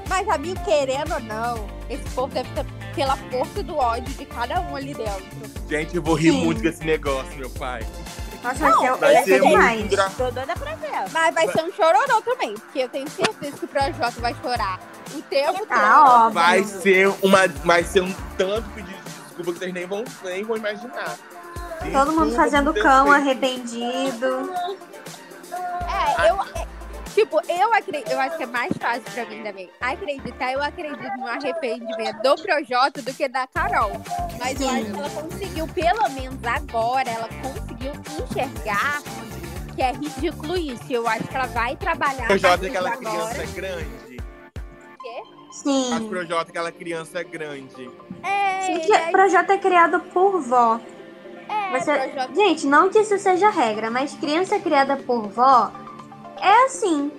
Mas, amigo, querendo ou não, esse povo deve ter pela força do ódio de cada um ali dentro. Gente, eu vou rir Sim. muito com esse negócio, meu pai. Nossa, vai ser, Vai vai ser muito demais. Tô doida pra ver. Mas vai ser um chororô também, porque eu tenho certeza que o Projota vai chorar o tempo todo. Ah, óbvio. Vai ser, uma, vai ser um tanto pedido de desculpa que vocês nem vão, nem vão imaginar. Todo mundo fazendo cão, feito. arrependido. É, eu. é, Tipo, eu acredito, eu acho que é mais fácil pra mim também acreditar. Eu acredito no arrependimento do Projota do que da Carol. Mas eu acho que ela conseguiu, pelo menos agora, ela conseguiu enxergar que é ridículo isso. Eu acho que ela vai trabalhar. Projota é aquela agora. criança grande. Sim. Projota é aquela criança grande. É, Sim, que é, o projeto é criado por vó. é, Você- Projota- Gente, não que isso seja regra, mas criança criada por vó é assim.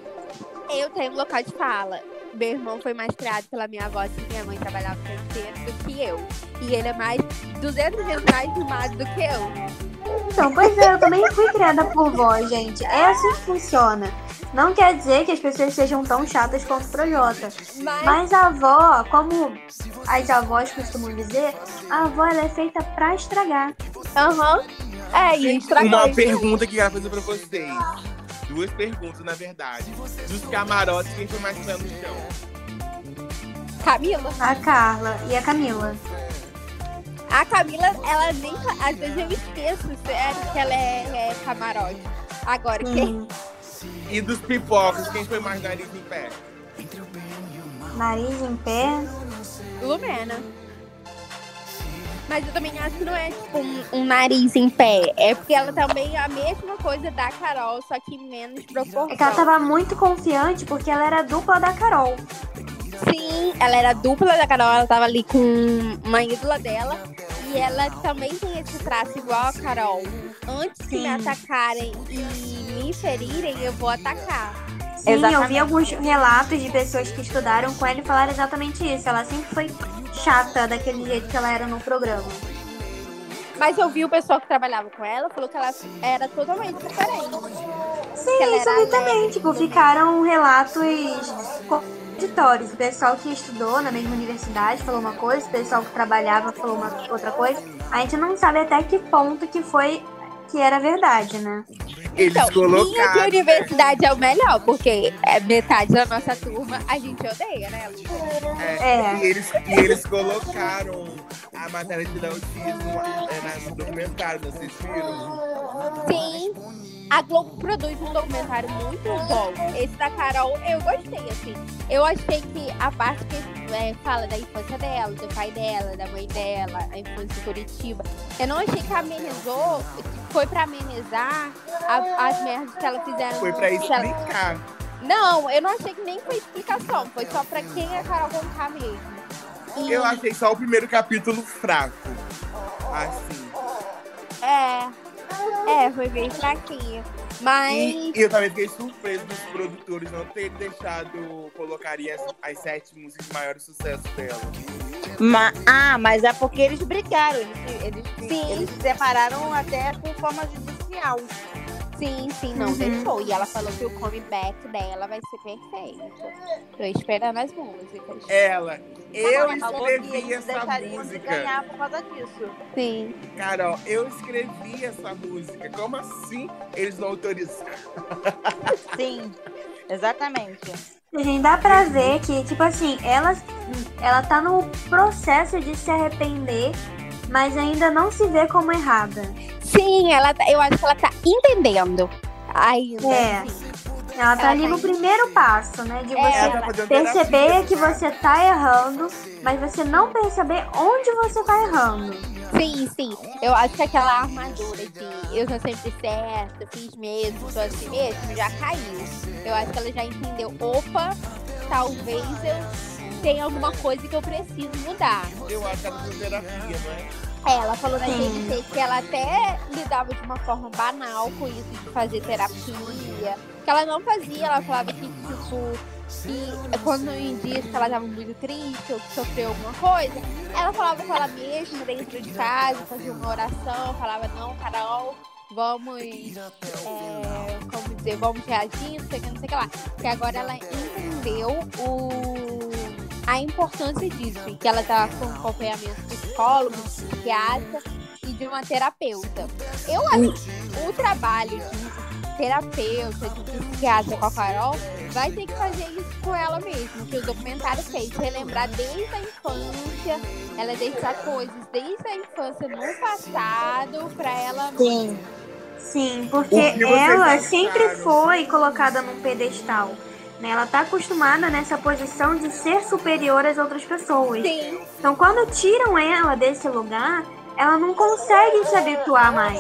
Eu tenho um local de fala. Meu irmão foi mais criado pela minha avó, que minha mãe trabalhava o tempo do que eu. E ele é mais 200 vezes mais mimado do que eu. Então, pois é, eu também fui criada por vó, gente. É assim que funciona. Não quer dizer que as pessoas sejam tão chatas quanto o Projota. Mas, a avó, como as avós costumam dizer, a avó ela é feita pra estragar. aham. É, e estragou. Uma isso. pergunta que eu quero fazer pra vocês. Duas perguntas, na verdade. Dos camarotes, quem foi mais pé no chão? Camila? A Carla e a Camila. A Camila, ela nem. Às vezes eu esqueço, sério, que ela é, é camarote. Agora, quem? Hum, E dos pipocas, quem foi mais nariz em pé? nariz em pé. Lumena. Mas eu também acho que não é tipo um, um nariz em pé. É porque ela também é a mesma coisa da Carol, só que menos proporção. É que ela tava muito confiante porque ela era dupla da Carol. Sim, ela era dupla da Carol, ela tava ali com uma ídola dela. E ela também tem esse traço igual a Carol. antes que me atacarem e me ferirem, eu vou atacar. Sim, eu vi Exatamente. alguns relatos de pessoas que estudaram com ela e falaram exatamente isso. Ela sempre foi chata daquele jeito que ela era no programa. Mas eu vi o pessoal que trabalhava com ela, falou que ela era totalmente diferente. Sim, isso vi também. Tipo, ficaram relatos contraditórios. O pessoal que estudou na mesma universidade falou uma coisa, o pessoal que trabalhava falou uma outra coisa. A gente não sabe até que ponto que foi que era verdade, né? Eles Então, minha de colocaram. né? universidade é o melhor, porque é metade da nossa turma a gente odeia, né? É, É. E, eles, e eles colocaram a matéria de autismo é, no documentário, vocês viram? Sim. A Globo produz um documentário muito bom. Esse da Carol, eu gostei, assim. Eu achei que a parte que é, fala da infância dela, do pai dela, da mãe dela, a infância em Curitiba, eu não achei que amenizou, foi pra amenizar a- as merdas que ela fizeram. Foi pra que ela- explicar. Não, eu não achei que nem foi explicação. Foi só pra quem é Carol Conká mesmo. E- Eu achei só o primeiro capítulo fraco. Assim. É. É, foi bem fraquinho. Mas. E, e eu também fiquei surpreso dos produtores não terem deixado colocaria as, as sete músicas de maior sucesso dela. Ma- ah, mas é porque eles brigaram. Eles, eles, Sim. eles se separaram até por forma judicial. Sim, sim, não Uhum. deixou. E ela falou que o comeback dela vai ser perfeito. Tô esperando as músicas. Ela, eu Ela falou que escrevi eles essa música. ganhar por causa disso. Sim. Carol, eu escrevi essa música. Como assim eles não autorizaram? Sim, exatamente. Gente, dá pra ver que, tipo assim, ela, ela tá no processo de se arrepender, mas ainda não se vê como errada. Sim, ela, tá- eu acho que ela tá entendendo ainda. É. assim. Ela tá Ela ali tá no primeiro passo, né? De É, você fazendo perceber terapia, que né? você tá errando, mas você não perceber onde você tá errando. Sim, sim. Eu acho que aquela armadura de eu sou sempre certa, fiz mesmo, sou assim mesmo, já caiu. Eu acho que ela já entendeu. Opa, talvez eu tenha alguma coisa que eu preciso mudar. Eu acho que ela terapia, não é? É, ela falou na. GNT que ela até lidava de uma forma banal com isso de fazer terapia. Que ela não fazia, ela falava que, tipo, que quando em dias que ela tava muito triste ou que sofreu alguma coisa, ela falava com ela mesma dentro de casa, fazia uma oração, falava, não, Carol, vamos, é, como dizer, vamos reagir, não sei o que, não sei o que lá. Que agora ela entendeu o, a importância disso, que ela tá com acompanhamento psicólogo, psiquiatra e de uma terapeuta. Eu acho que o trabalho de terapeuta, de psiquiatra com a Carol, vai ter que fazer isso com ela mesmo, que o documentário fez, relembrar desde a infância, ela deixar coisas desde a infância no passado pra ela Sim. Sim, porque ela sempre foi colocada num pedestal. Né? Ela tá acostumada nessa posição de ser superior às outras pessoas. Sim, Então, quando tiram ela desse lugar, ela não consegue se habituar mais.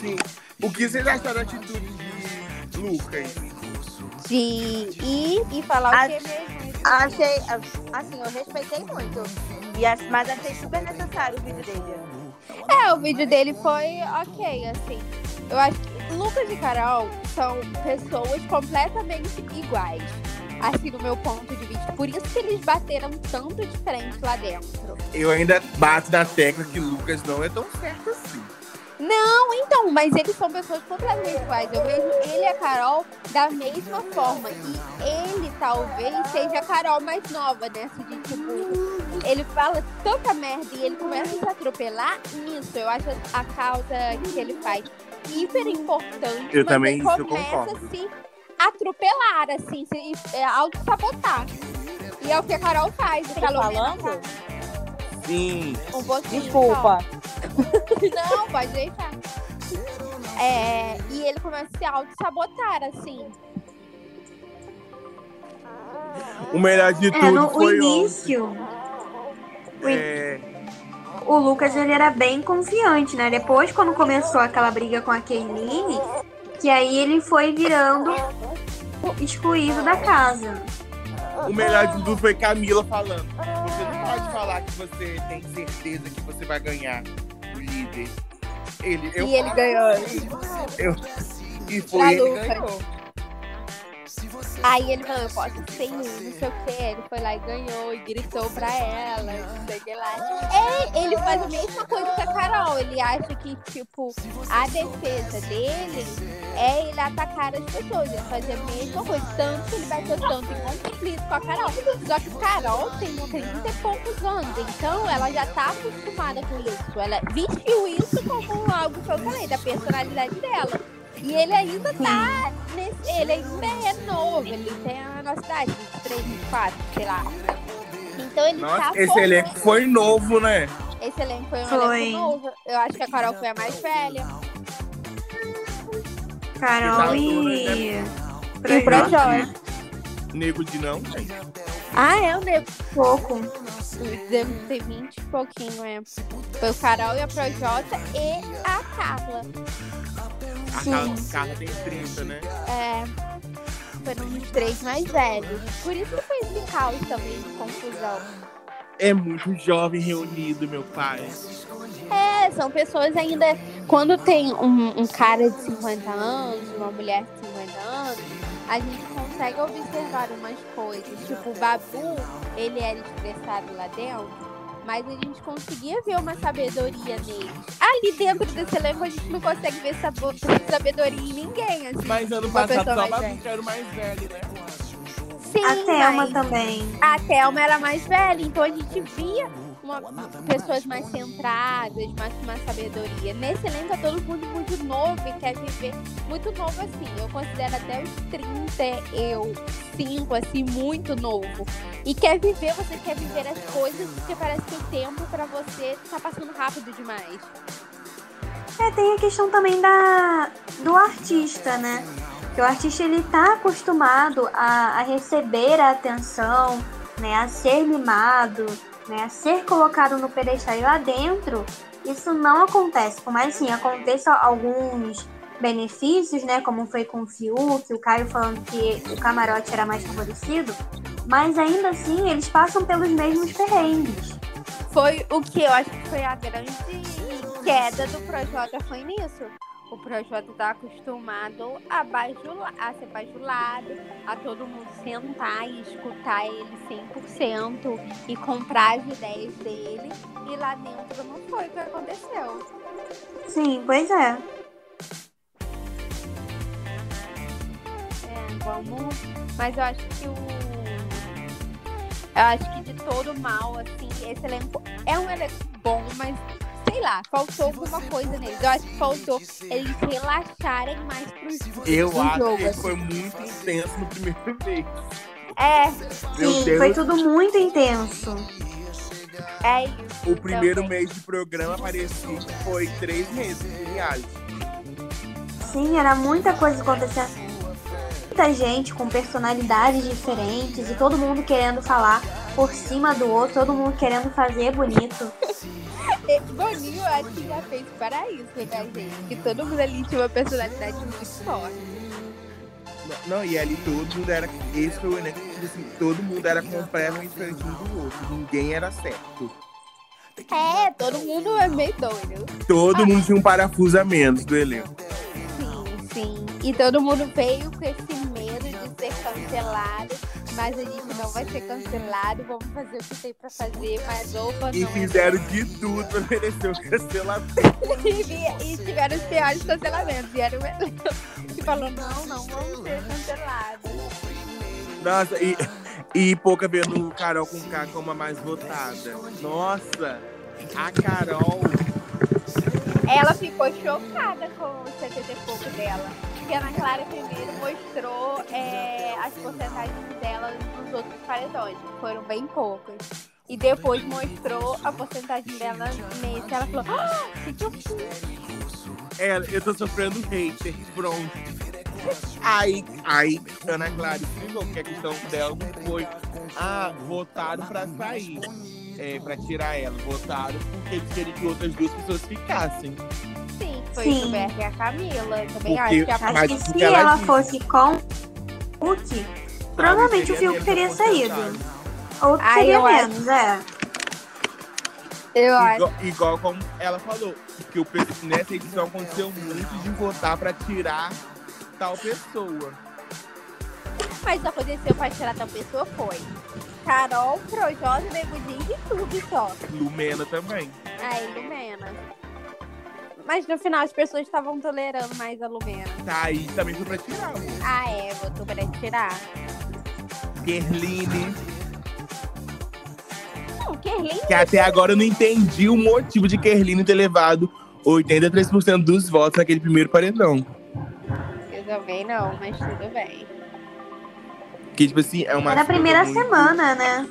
Sim. O que vocês acharam da atitude de Lucas? de ir e falar Ah, o que mesmo. Achei, assim, eu respeitei muito. E, mas achei super necessário o vídeo dele. É, o vídeo dele foi ok, assim. Eu acho que Lucas e Carol são pessoas completamente iguais. Assim, no meu ponto de vista. Por isso que eles bateram tanto de frente lá dentro. Eu ainda bato na tecla que Lucas não é tão certo assim. Não, então, mas eles são pessoas completamente iguais. Eu vejo ele e a Carol da mesma forma. E ele talvez seja a Carol mais nova, né? Assim, de tipo, ele fala tanta merda e ele começa a se atropelar nisso. Eu acho a causa que ele faz hiper importante. Eu mas também, ele isso eu começa concordo. a se atropelar, assim, se é, auto-sabotar. E é o que a Carol faz. Tá pelo menos falando? Sim. Um pouquinho Desculpa. só. Não, pode deixar. É, e ele começa a se auto-sabotar, assim. O melhor de tudo É, no o foi início, ontem. É, o Lucas ele era bem confiante, né? Depois, quando começou aquela briga com a Keiline, que aí ele foi virando excluído da casa. o melhor de tudo foi Camila falando. Você não pode falar que você tem certeza que você vai ganhar o líder. Ele, eu E ele ganhou. Eu, e foi ele Lucas. ganhou. Aí ele falou, eu posso sem não sei o que. Ele foi lá e ganhou e gritou pra ela, não sei o que lá. É, ele faz a mesma coisa que a Carol. Ele acha que, tipo, a defesa dele é ele atacar as pessoas. Ele faz a mesma coisa. Tanto que ele bateu tanto em conflito com a Carol. Só que Carol tem 30 e poucos anos. Então ela já tá acostumada com isso. Ela vestiu isso como algo que eu falei, da personalidade dela. E ele ainda tá nesse. Ele ainda é novo, ele tem a nossa idade, 23, 24, sei lá. Então ele Nossa, tá esse formando. elenco foi novo, né? Esse elenco foi um Foi. elenco novo. Eu acho que a Carol foi a mais velha. Carol e. E o Projota. Nego de não, gente. Ah, é o Nego. Pouco. Deve ter 20 e pouquinho, é. Foi o Carol e a Projota e a Carla. A Sim. Carla, Carla tem 30, né? É. Foram os três mais velhos. Por isso que foi esse caos também de confusão. É muito jovem reunido, meu pai. É, são pessoas ainda. Quando tem um, um cara de 50 anos, uma mulher de 50 anos, a gente consegue observar umas coisas. Tipo, o Babu, ele era expressado lá dentro, mas a gente conseguia ver uma sabedoria nele. Ali dentro desse elenco, a gente não consegue ver sabo- sabedoria em ninguém. Assim. Mas ano passado só. Babu era o mais velho, né? Sim, A Thelma mas também. a Thelma era mais velha, então a gente via uma- pessoas mais centradas, mais com uma sabedoria. Nesse elenco é todo mundo muito novo e quer viver muito novo assim. Eu considero até os 30, eu 5, assim, muito novo. E quer viver, você quer viver as coisas, porque parece que o tempo pra você tá passando rápido demais. É, tem a questão também da, do artista, né? Que o artista ele tá acostumado a, a receber a atenção, né? A ser mimado, né? Ser colocado no pedestal e lá dentro. Isso não acontece. Por mais assim, aconteça alguns benefícios, né? Como foi com o Fiuk, o Caio falando que o camarote era mais favorecido. Mas ainda assim, eles passam pelos mesmos perrengues. Foi o que eu acho que foi a grande queda do Projota foi nisso. O Projota tá acostumado a, bajula, a ser bajulado, a todo mundo sentar e escutar ele 100% e comprar as ideias dele. E lá dentro não foi o que aconteceu. Sim, pois é. É, vamos. Mas eu acho que o. Eu acho que de todo mal, assim, esse elenco é um elenco bom, mas sei lá, faltou alguma coisa neles. Eu acho que faltou eles relaxarem mais pro, Eu pro acho jogo. que assim. foi muito intenso no primeiro mês. É, Meu Sim, Deus. foi tudo muito intenso. é isso. O primeiro também. mês de programa parecia que foi três meses de reality. Sim, era muita coisa acontecendo. Muita gente com personalidades diferentes e todo mundo querendo falar por cima do outro, todo mundo querendo fazer bonito. Boninho, eu acho que já fez para isso, né, gente? Que todo mundo ali tinha uma personalidade muito forte. Não, e ali todo mundo era. Esse foi o tipo assim, todo mundo era completamente um do outro. Ninguém era certo. É, todo mundo é meio doido. Todo mundo tinha um parafuso a menos do elenco. Sim, sim. E todo mundo veio com esse medo ser cancelado. Mas a gente não vai ser cancelado. Vamos fazer o que tem pra fazer. Mas opa, E não. fizeram de tudo pra merecer o cancelamento. e, e tiveram os piores cancelamentos. E era o elenco que falou: não, não vamos ser cancelados. Nossa, e, e pouca vendo o Carol com K como a mais votada. Nossa, a Carol. Ela ficou chocada com os 70 e pouco dela. Porque a Ana Clara primeiro mostrou é, as porcentagens dela nos outros paredões, que foram bem poucas. E depois mostrou a porcentagem dela nesse. Ela falou: ah, que, que eu fiz? Ela, eu tô sofrendo hater, pronto. Aí, aí, Ana Clara explicou que a questão dela foi. Ah, votaram pra sair. É, pra tirar ela. Votaram porque eles queriam que outras duas pessoas ficassem. Sim, foi Sim. o Gilberto e a Camila. Eu também Porque- acho que a Acho que se que ela ela fosse com o Fiuk, provavelmente o seria Fiuk teria saído. porcentagem. Ou Ah, acho. menos, é. Eu acho. Igual, igual como ela falou, que o, nessa edição aconteceu muito de votar pra tirar tal pessoa. Mas aconteceu pra tirar tal pessoa foi. Carol, Projota, Nego e tudo só. Lumena também. Aí, Lumena. Mas no final as pessoas estavam tolerando mais a Lumena. Thaís também foi pra tirar. amor. Ah, é, votou pra tirar. Kerline, Não, Kerlin que até agora eu não entendi o motivo de Kerline ter levado 83% dos votos naquele primeiro paredão. eu também não, mas tudo bem. Que, tipo assim, é uma. Era a primeira muito- semana, né?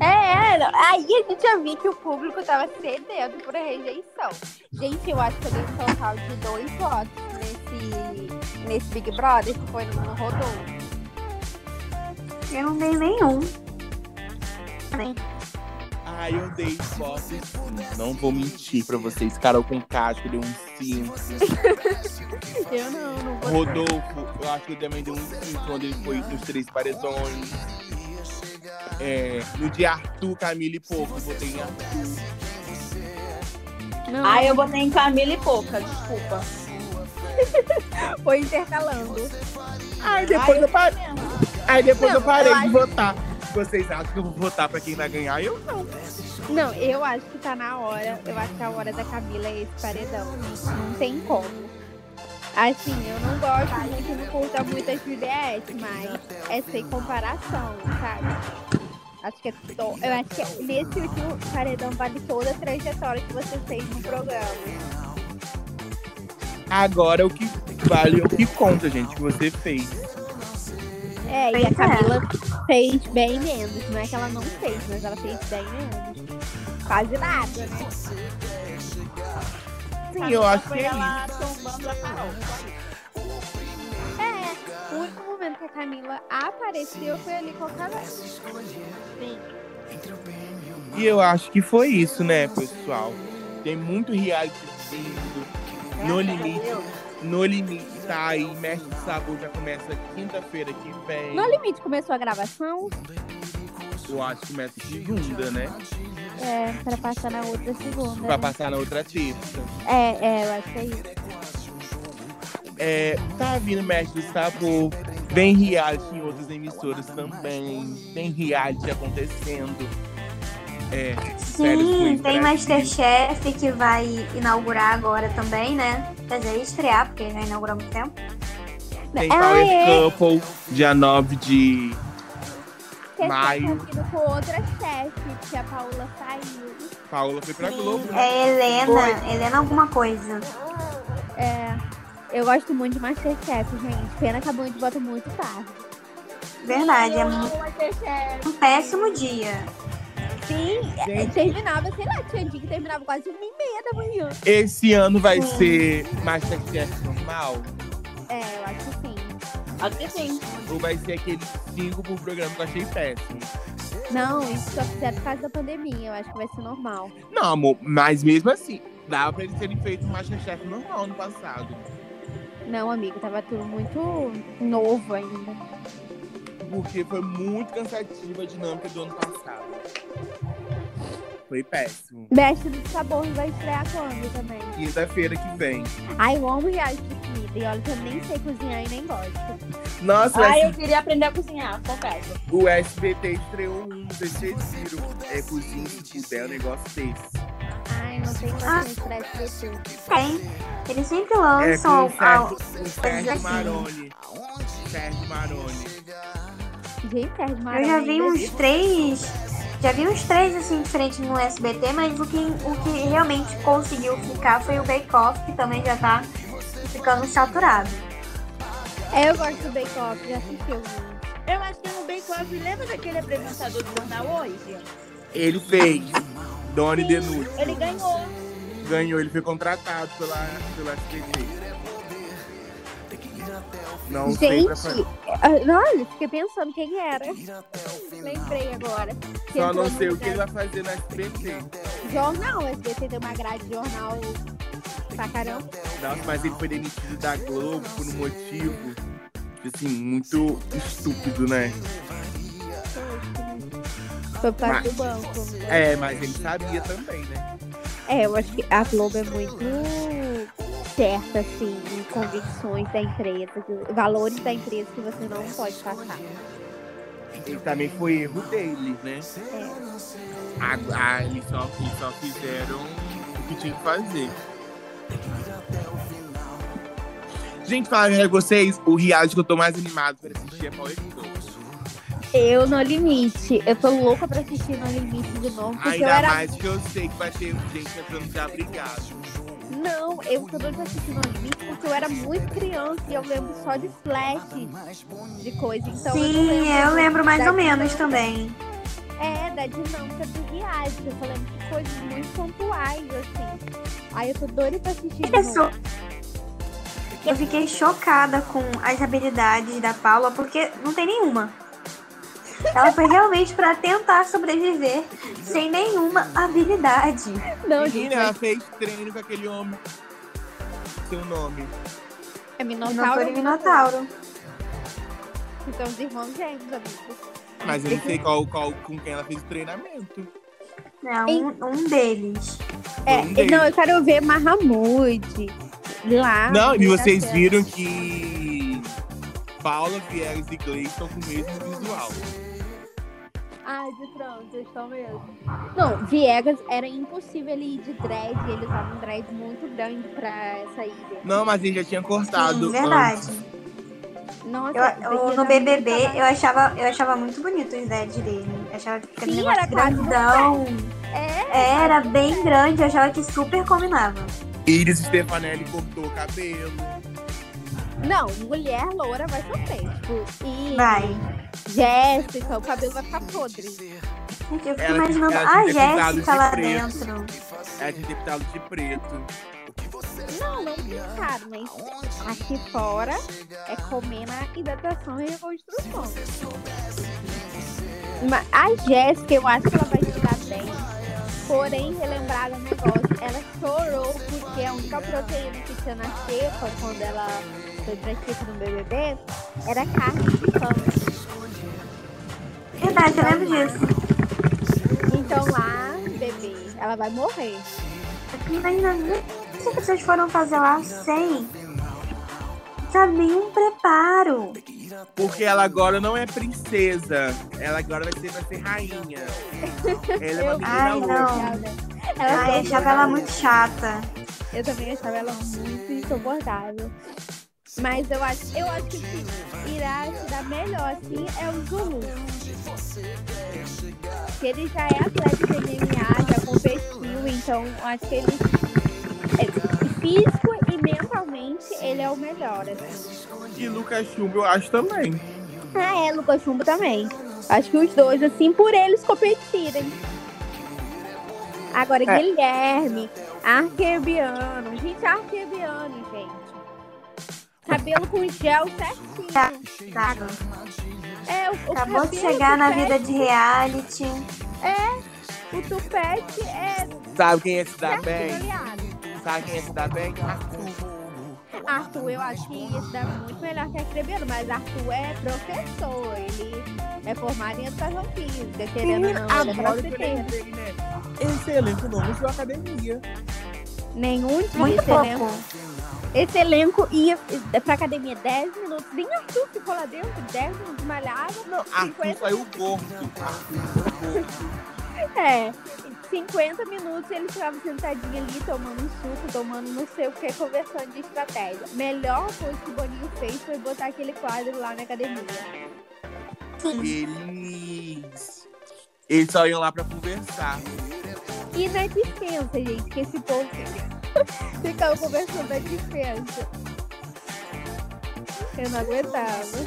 É, é, aí a gente já viu que o público tava sedento por rejeição. Gente, eu acho que eu dei um total de dois votos nesse, nesse Big Brother, que foi no Rodolfo. Eu não dei nenhum. Ai, eu dei votos sim. Não vou mentir pra vocês. Carol com Cássio deu um 5. Eu não, não vou. Rodolfo, eu acho que eu também deu um 5 quando ele foi nos três paredões. É, no de Arthur, Camila e Pouco, eu botei em Arthur. Não, Ah, eu botei em Camila e pouca, desculpa. foi intercalando. Aí depois eu parei. Aí depois Não, eu parei eu de acho- votar. Vocês acham que eu vou votar pra quem vai ganhar? Eu não. Não, eu acho que tá na hora. Eu acho que a hora da Camila é esse paredão. Não tem como. Assim, eu não gosto muito, não muito a Juliette, mas é sem comparação, sabe? Acho que é to... Eu acho que nesse último paredão vale toda a trajetória que você fez no programa. Agora o que vale é o que conta, gente, que você fez. É, e a é. Camila fez bem menos. Não é que ela não fez, mas ela fez bem menos. Quase nada, né? Sim, eu acho que é isso. ela tombando a Carol. É, o único momento que a Camila apareceu foi ali com a Carol. Sim. E eu acho que foi isso, né, pessoal? Tem muito reality vindo. No limite, no limite tá aí. Mestre Sabor já começa quinta-feira que vem. No limite começou a gravação, Eu acho que começa segunda, né? É, pra passar na outra segunda. Pra né? passar na outra terça. É, é, eu acho que é isso. É, tá vindo Mestre do Sabor. Vem reality em outras emissoras também. Tem reality acontecendo. É, Sim, tem. Masterchef que vai inaugurar agora também, né? Quer dizer, estrear, porque já inaugurou há muito tempo. Tem Ah, Power é. Couple, dia 9 de Maio. tá vindo com outra chefe, que a Paula saiu. Paula foi pra Sim. Globo, né? É Helena, Helena alguma coisa. É. Eu gosto muito de Masterchef, gente. Pena que a Band bota muito tarde. Verdade, é Eu um, péssimo dia. Sim, é, Gente. terminava, sei lá, tinha dia que terminava quase uma e meia da manhã. Esse ano vai Sim. ser Masterchef normal? É, eu acho que Ou vai ser aquele 5 por programa que eu achei péssimo? Não, isso só fizeram por causa da pandemia. Eu acho que vai ser normal. Não, amor, mas mesmo assim, dava pra eles terem feito um Masterchef normal no passado. Não, amigo, tava tudo muito novo ainda. Porque foi muito cansativa a dinâmica do ano passado. Foi péssimo. Mestre do Sabor vai estrear quando também? Quinta-feira que vem. Ai, eu amo reality de comida. E olha que eu nem sei cozinhar e nem gosto. Nossa, Ah, eu queria aprender a cozinhar, confesso. o SBT estreou um, não sei se vocês viram. É cozinha se puder, um negócio desse. Ai, não tem Ah. paciência pra SBT. Tem. Eles sempre É com lançam. o ao- Sérgio, o Sérgio assim. Maroni. Sérgio Maroni. Gente, Sérgio Eu Maroni. já vi uns três. Já vi uns três assim diferentes no SBT, mas o que, o que realmente conseguiu ficar foi o Bake Off, que também já tá ficando saturado. É, eu gosto do Bake Off, já assisti alguns. Eu acho que no Bake Off, lembra daquele apresentador do jornal hoje? Ele fez. Doni Denúcio. Ele ganhou. Ganhou, ele foi contratado pela, pela SBT. Não. Gente, ah, olha, fiquei pensando quem era. Lembrei agora. Só não sei o que ele vai fazer na SBT. Jornal, o SBT tem uma grade de jornal pra caramba. Nossa, mas ele foi demitido da Globo por um motivo, assim, muito estúpido, né? Foi por causa Mas- do banco. É, mas ele sabia também, né? É, eu acho que a Globo é muito certa, assim, em convicções da empresa, valores da empresa que você não pode passar. E também foi erro dele, né? É. A, a- eles, só, eles só fizeram o que tinha que fazer. Gente, fala pra vocês, o reality que eu tô mais animado pra assistir é Power Stone. Eu no limite. Eu tô louca pra assistir no limite de novo, porque eu Ainda era. mais que eu sei que vai ter gente entrando já brigado. Não, eu tô doida pra assistir no limite porque eu era muito criança e eu lembro só de flash de coisa. Então eu não Sim, eu lembro mais ou menos dinâmica- também. É, da dinâmica do reality. Eu só lembro de coisas muito pontuais, assim. Aí eu tô doida pra assistir Pessoa-. Eu fiquei chocada com as habilidades da Paula, porque não tem nenhuma. Ela foi realmente pra tentar sobreviver sem nenhuma habilidade. Não, Menina, gente, ela fez treino com aquele homem. Seu nome. é Minotauro Minotauro. e Minotauro. Então, os irmãos gêmeos, amigos. Mas eu não sei qual, qual, com quem ela fez o treinamento. É, um, um deles. É, Um deles. não, eu quero ver Mahamud lá. Não, e vocês viram que Paula, Viegas e estão com o mesmo visual. Ai, de trans, eles estão mesmo. Não, Viegas era impossível ele ir de dread, ele usava um dread muito grande pra essa ilha. Não, mas ele já tinha cortado. Sim, verdade. antes. Nossa, Eu, eu- no BBB, eu achava, eu achava muito bonito os dreads dele. Eu achava que aquele Sim, negócio era grandão. É, Era bem grande, eu achava que super combinava. Iris Stefanelli cortou o cabelo. Não, mulher loura vai sofrer. Tipo, e Vai. Jéssica, o cabelo vai ficar podre. Gente, eu fico Ela- imaginando ela a Jéssica de lá preto. dentro. Ela tinha pintado de preto. Não, não pintaram, mas aqui fora é comer na hidratação e reconstrução. Mas a Jéssica, eu acho que ela vai dar bem. Porém, relembrar do negócio, ela chorou porque a única proteína que tinha na xepa, quando ela foi pra no BBB, era carne de cão. Verdade, eu lembro disso. Então lá, bebê, ela vai morrer. O que as pessoas foram fazer lá sem, sabe, nenhum preparo. Porque ela agora não é princesa. Ela agora vai ser, vai ser rainha. Ela é uma Ai, louca. não. Ela Ai, achava ela muito chata. Eu também achava ela muito insuportável. Mas eu acho, eu acho que que irá se dar melhor assim é o Zulu. Porque ele já é atleta de MMA, já competiu, então acho que ele. é, físico e mentalmente ele é o melhor. Assim. E Lucas Chumbo eu acho também. Ah, é, Lucas Chumbo também. Acho que os dois, assim, por eles competirem. Agora, É. Guilherme, Arquebiano. Gente, Arquebiano, gente. Cabelo com gel certinho. Tá. É, o, o Acabou de cabelo, chegar na vida de reality. O tupete é Sabe quem ia se certinho bem? Sabe quem ia se dar bem? Arthur. Arthur, eu acho que ia se dar muito melhor que Arquebiano, mas Arthur é professor. Ele é formado em educação física, querendo ou não, ele é lembrei, né? Elenco não usou academia. Nenhum dia Muito pouco. Esse elenco ia pra academia 10 minutos. Nem Arthur ficou lá dentro, 10 minutos malhava. Não, Arthur 50 saiu gordo. É, 50 minutos ele ficava sentadinho ali, tomando um suco, tomando não sei o que, conversando de estratégia. Melhor coisa que o Boninho fez foi botar aquele quadro lá na academia. Eles. Eles só iam lá pra conversar. E na dispensa, gente, que esse povo ficava conversando na dispensa. Eu não aguentava.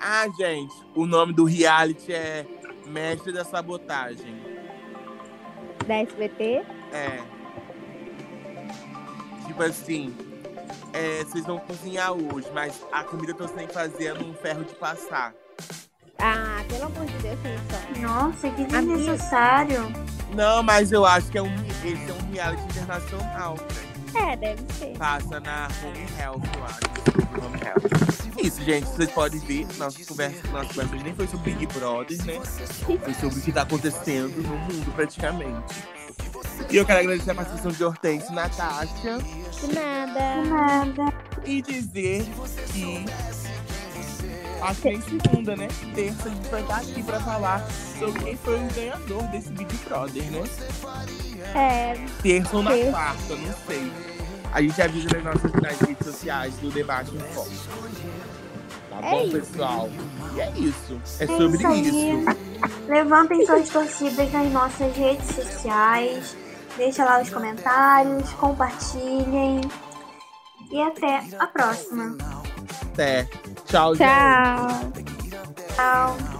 Ah, gente, o nome do reality é Mestre da Sabotagem. Da SBT. É. Tipo assim, é, vocês vão cozinhar hoje, mas a comida que vocês têm que fazer é num ferro de passar. Ah, pelo amor de Deus, gente. Nossa, que Amiga. desnecessário. Não, mas eu acho que é um, esse é um reality internacional, velho. É, deve ser. Passa na Home Health, eu acho. Vamos real. Isso, gente. Vocês podem ver, nossa conversa, nossa conversa nem foi sobre Big Brother, né? Foi sobre o que tá acontecendo no mundo, praticamente. E eu quero agradecer a participação de Hortência e Natasha. De nada. Nada. E dizer que. Que nem segunda, né? Terça a gente vai estar aqui pra falar sobre quem foi o ganhador desse Big Brother, né? É, Terça ou na Terça. quarta, não sei. A gente avisa nas nossas nas redes sociais do Debate em Foco. Tá É bom, isso. pessoal? E é isso. É É sobre isso isso. Levantem suas torcidas nas nossas redes sociais. Deixa lá os comentários, compartilhem. E até a próxima. Até. Tchau, gente. tchau. Tchau.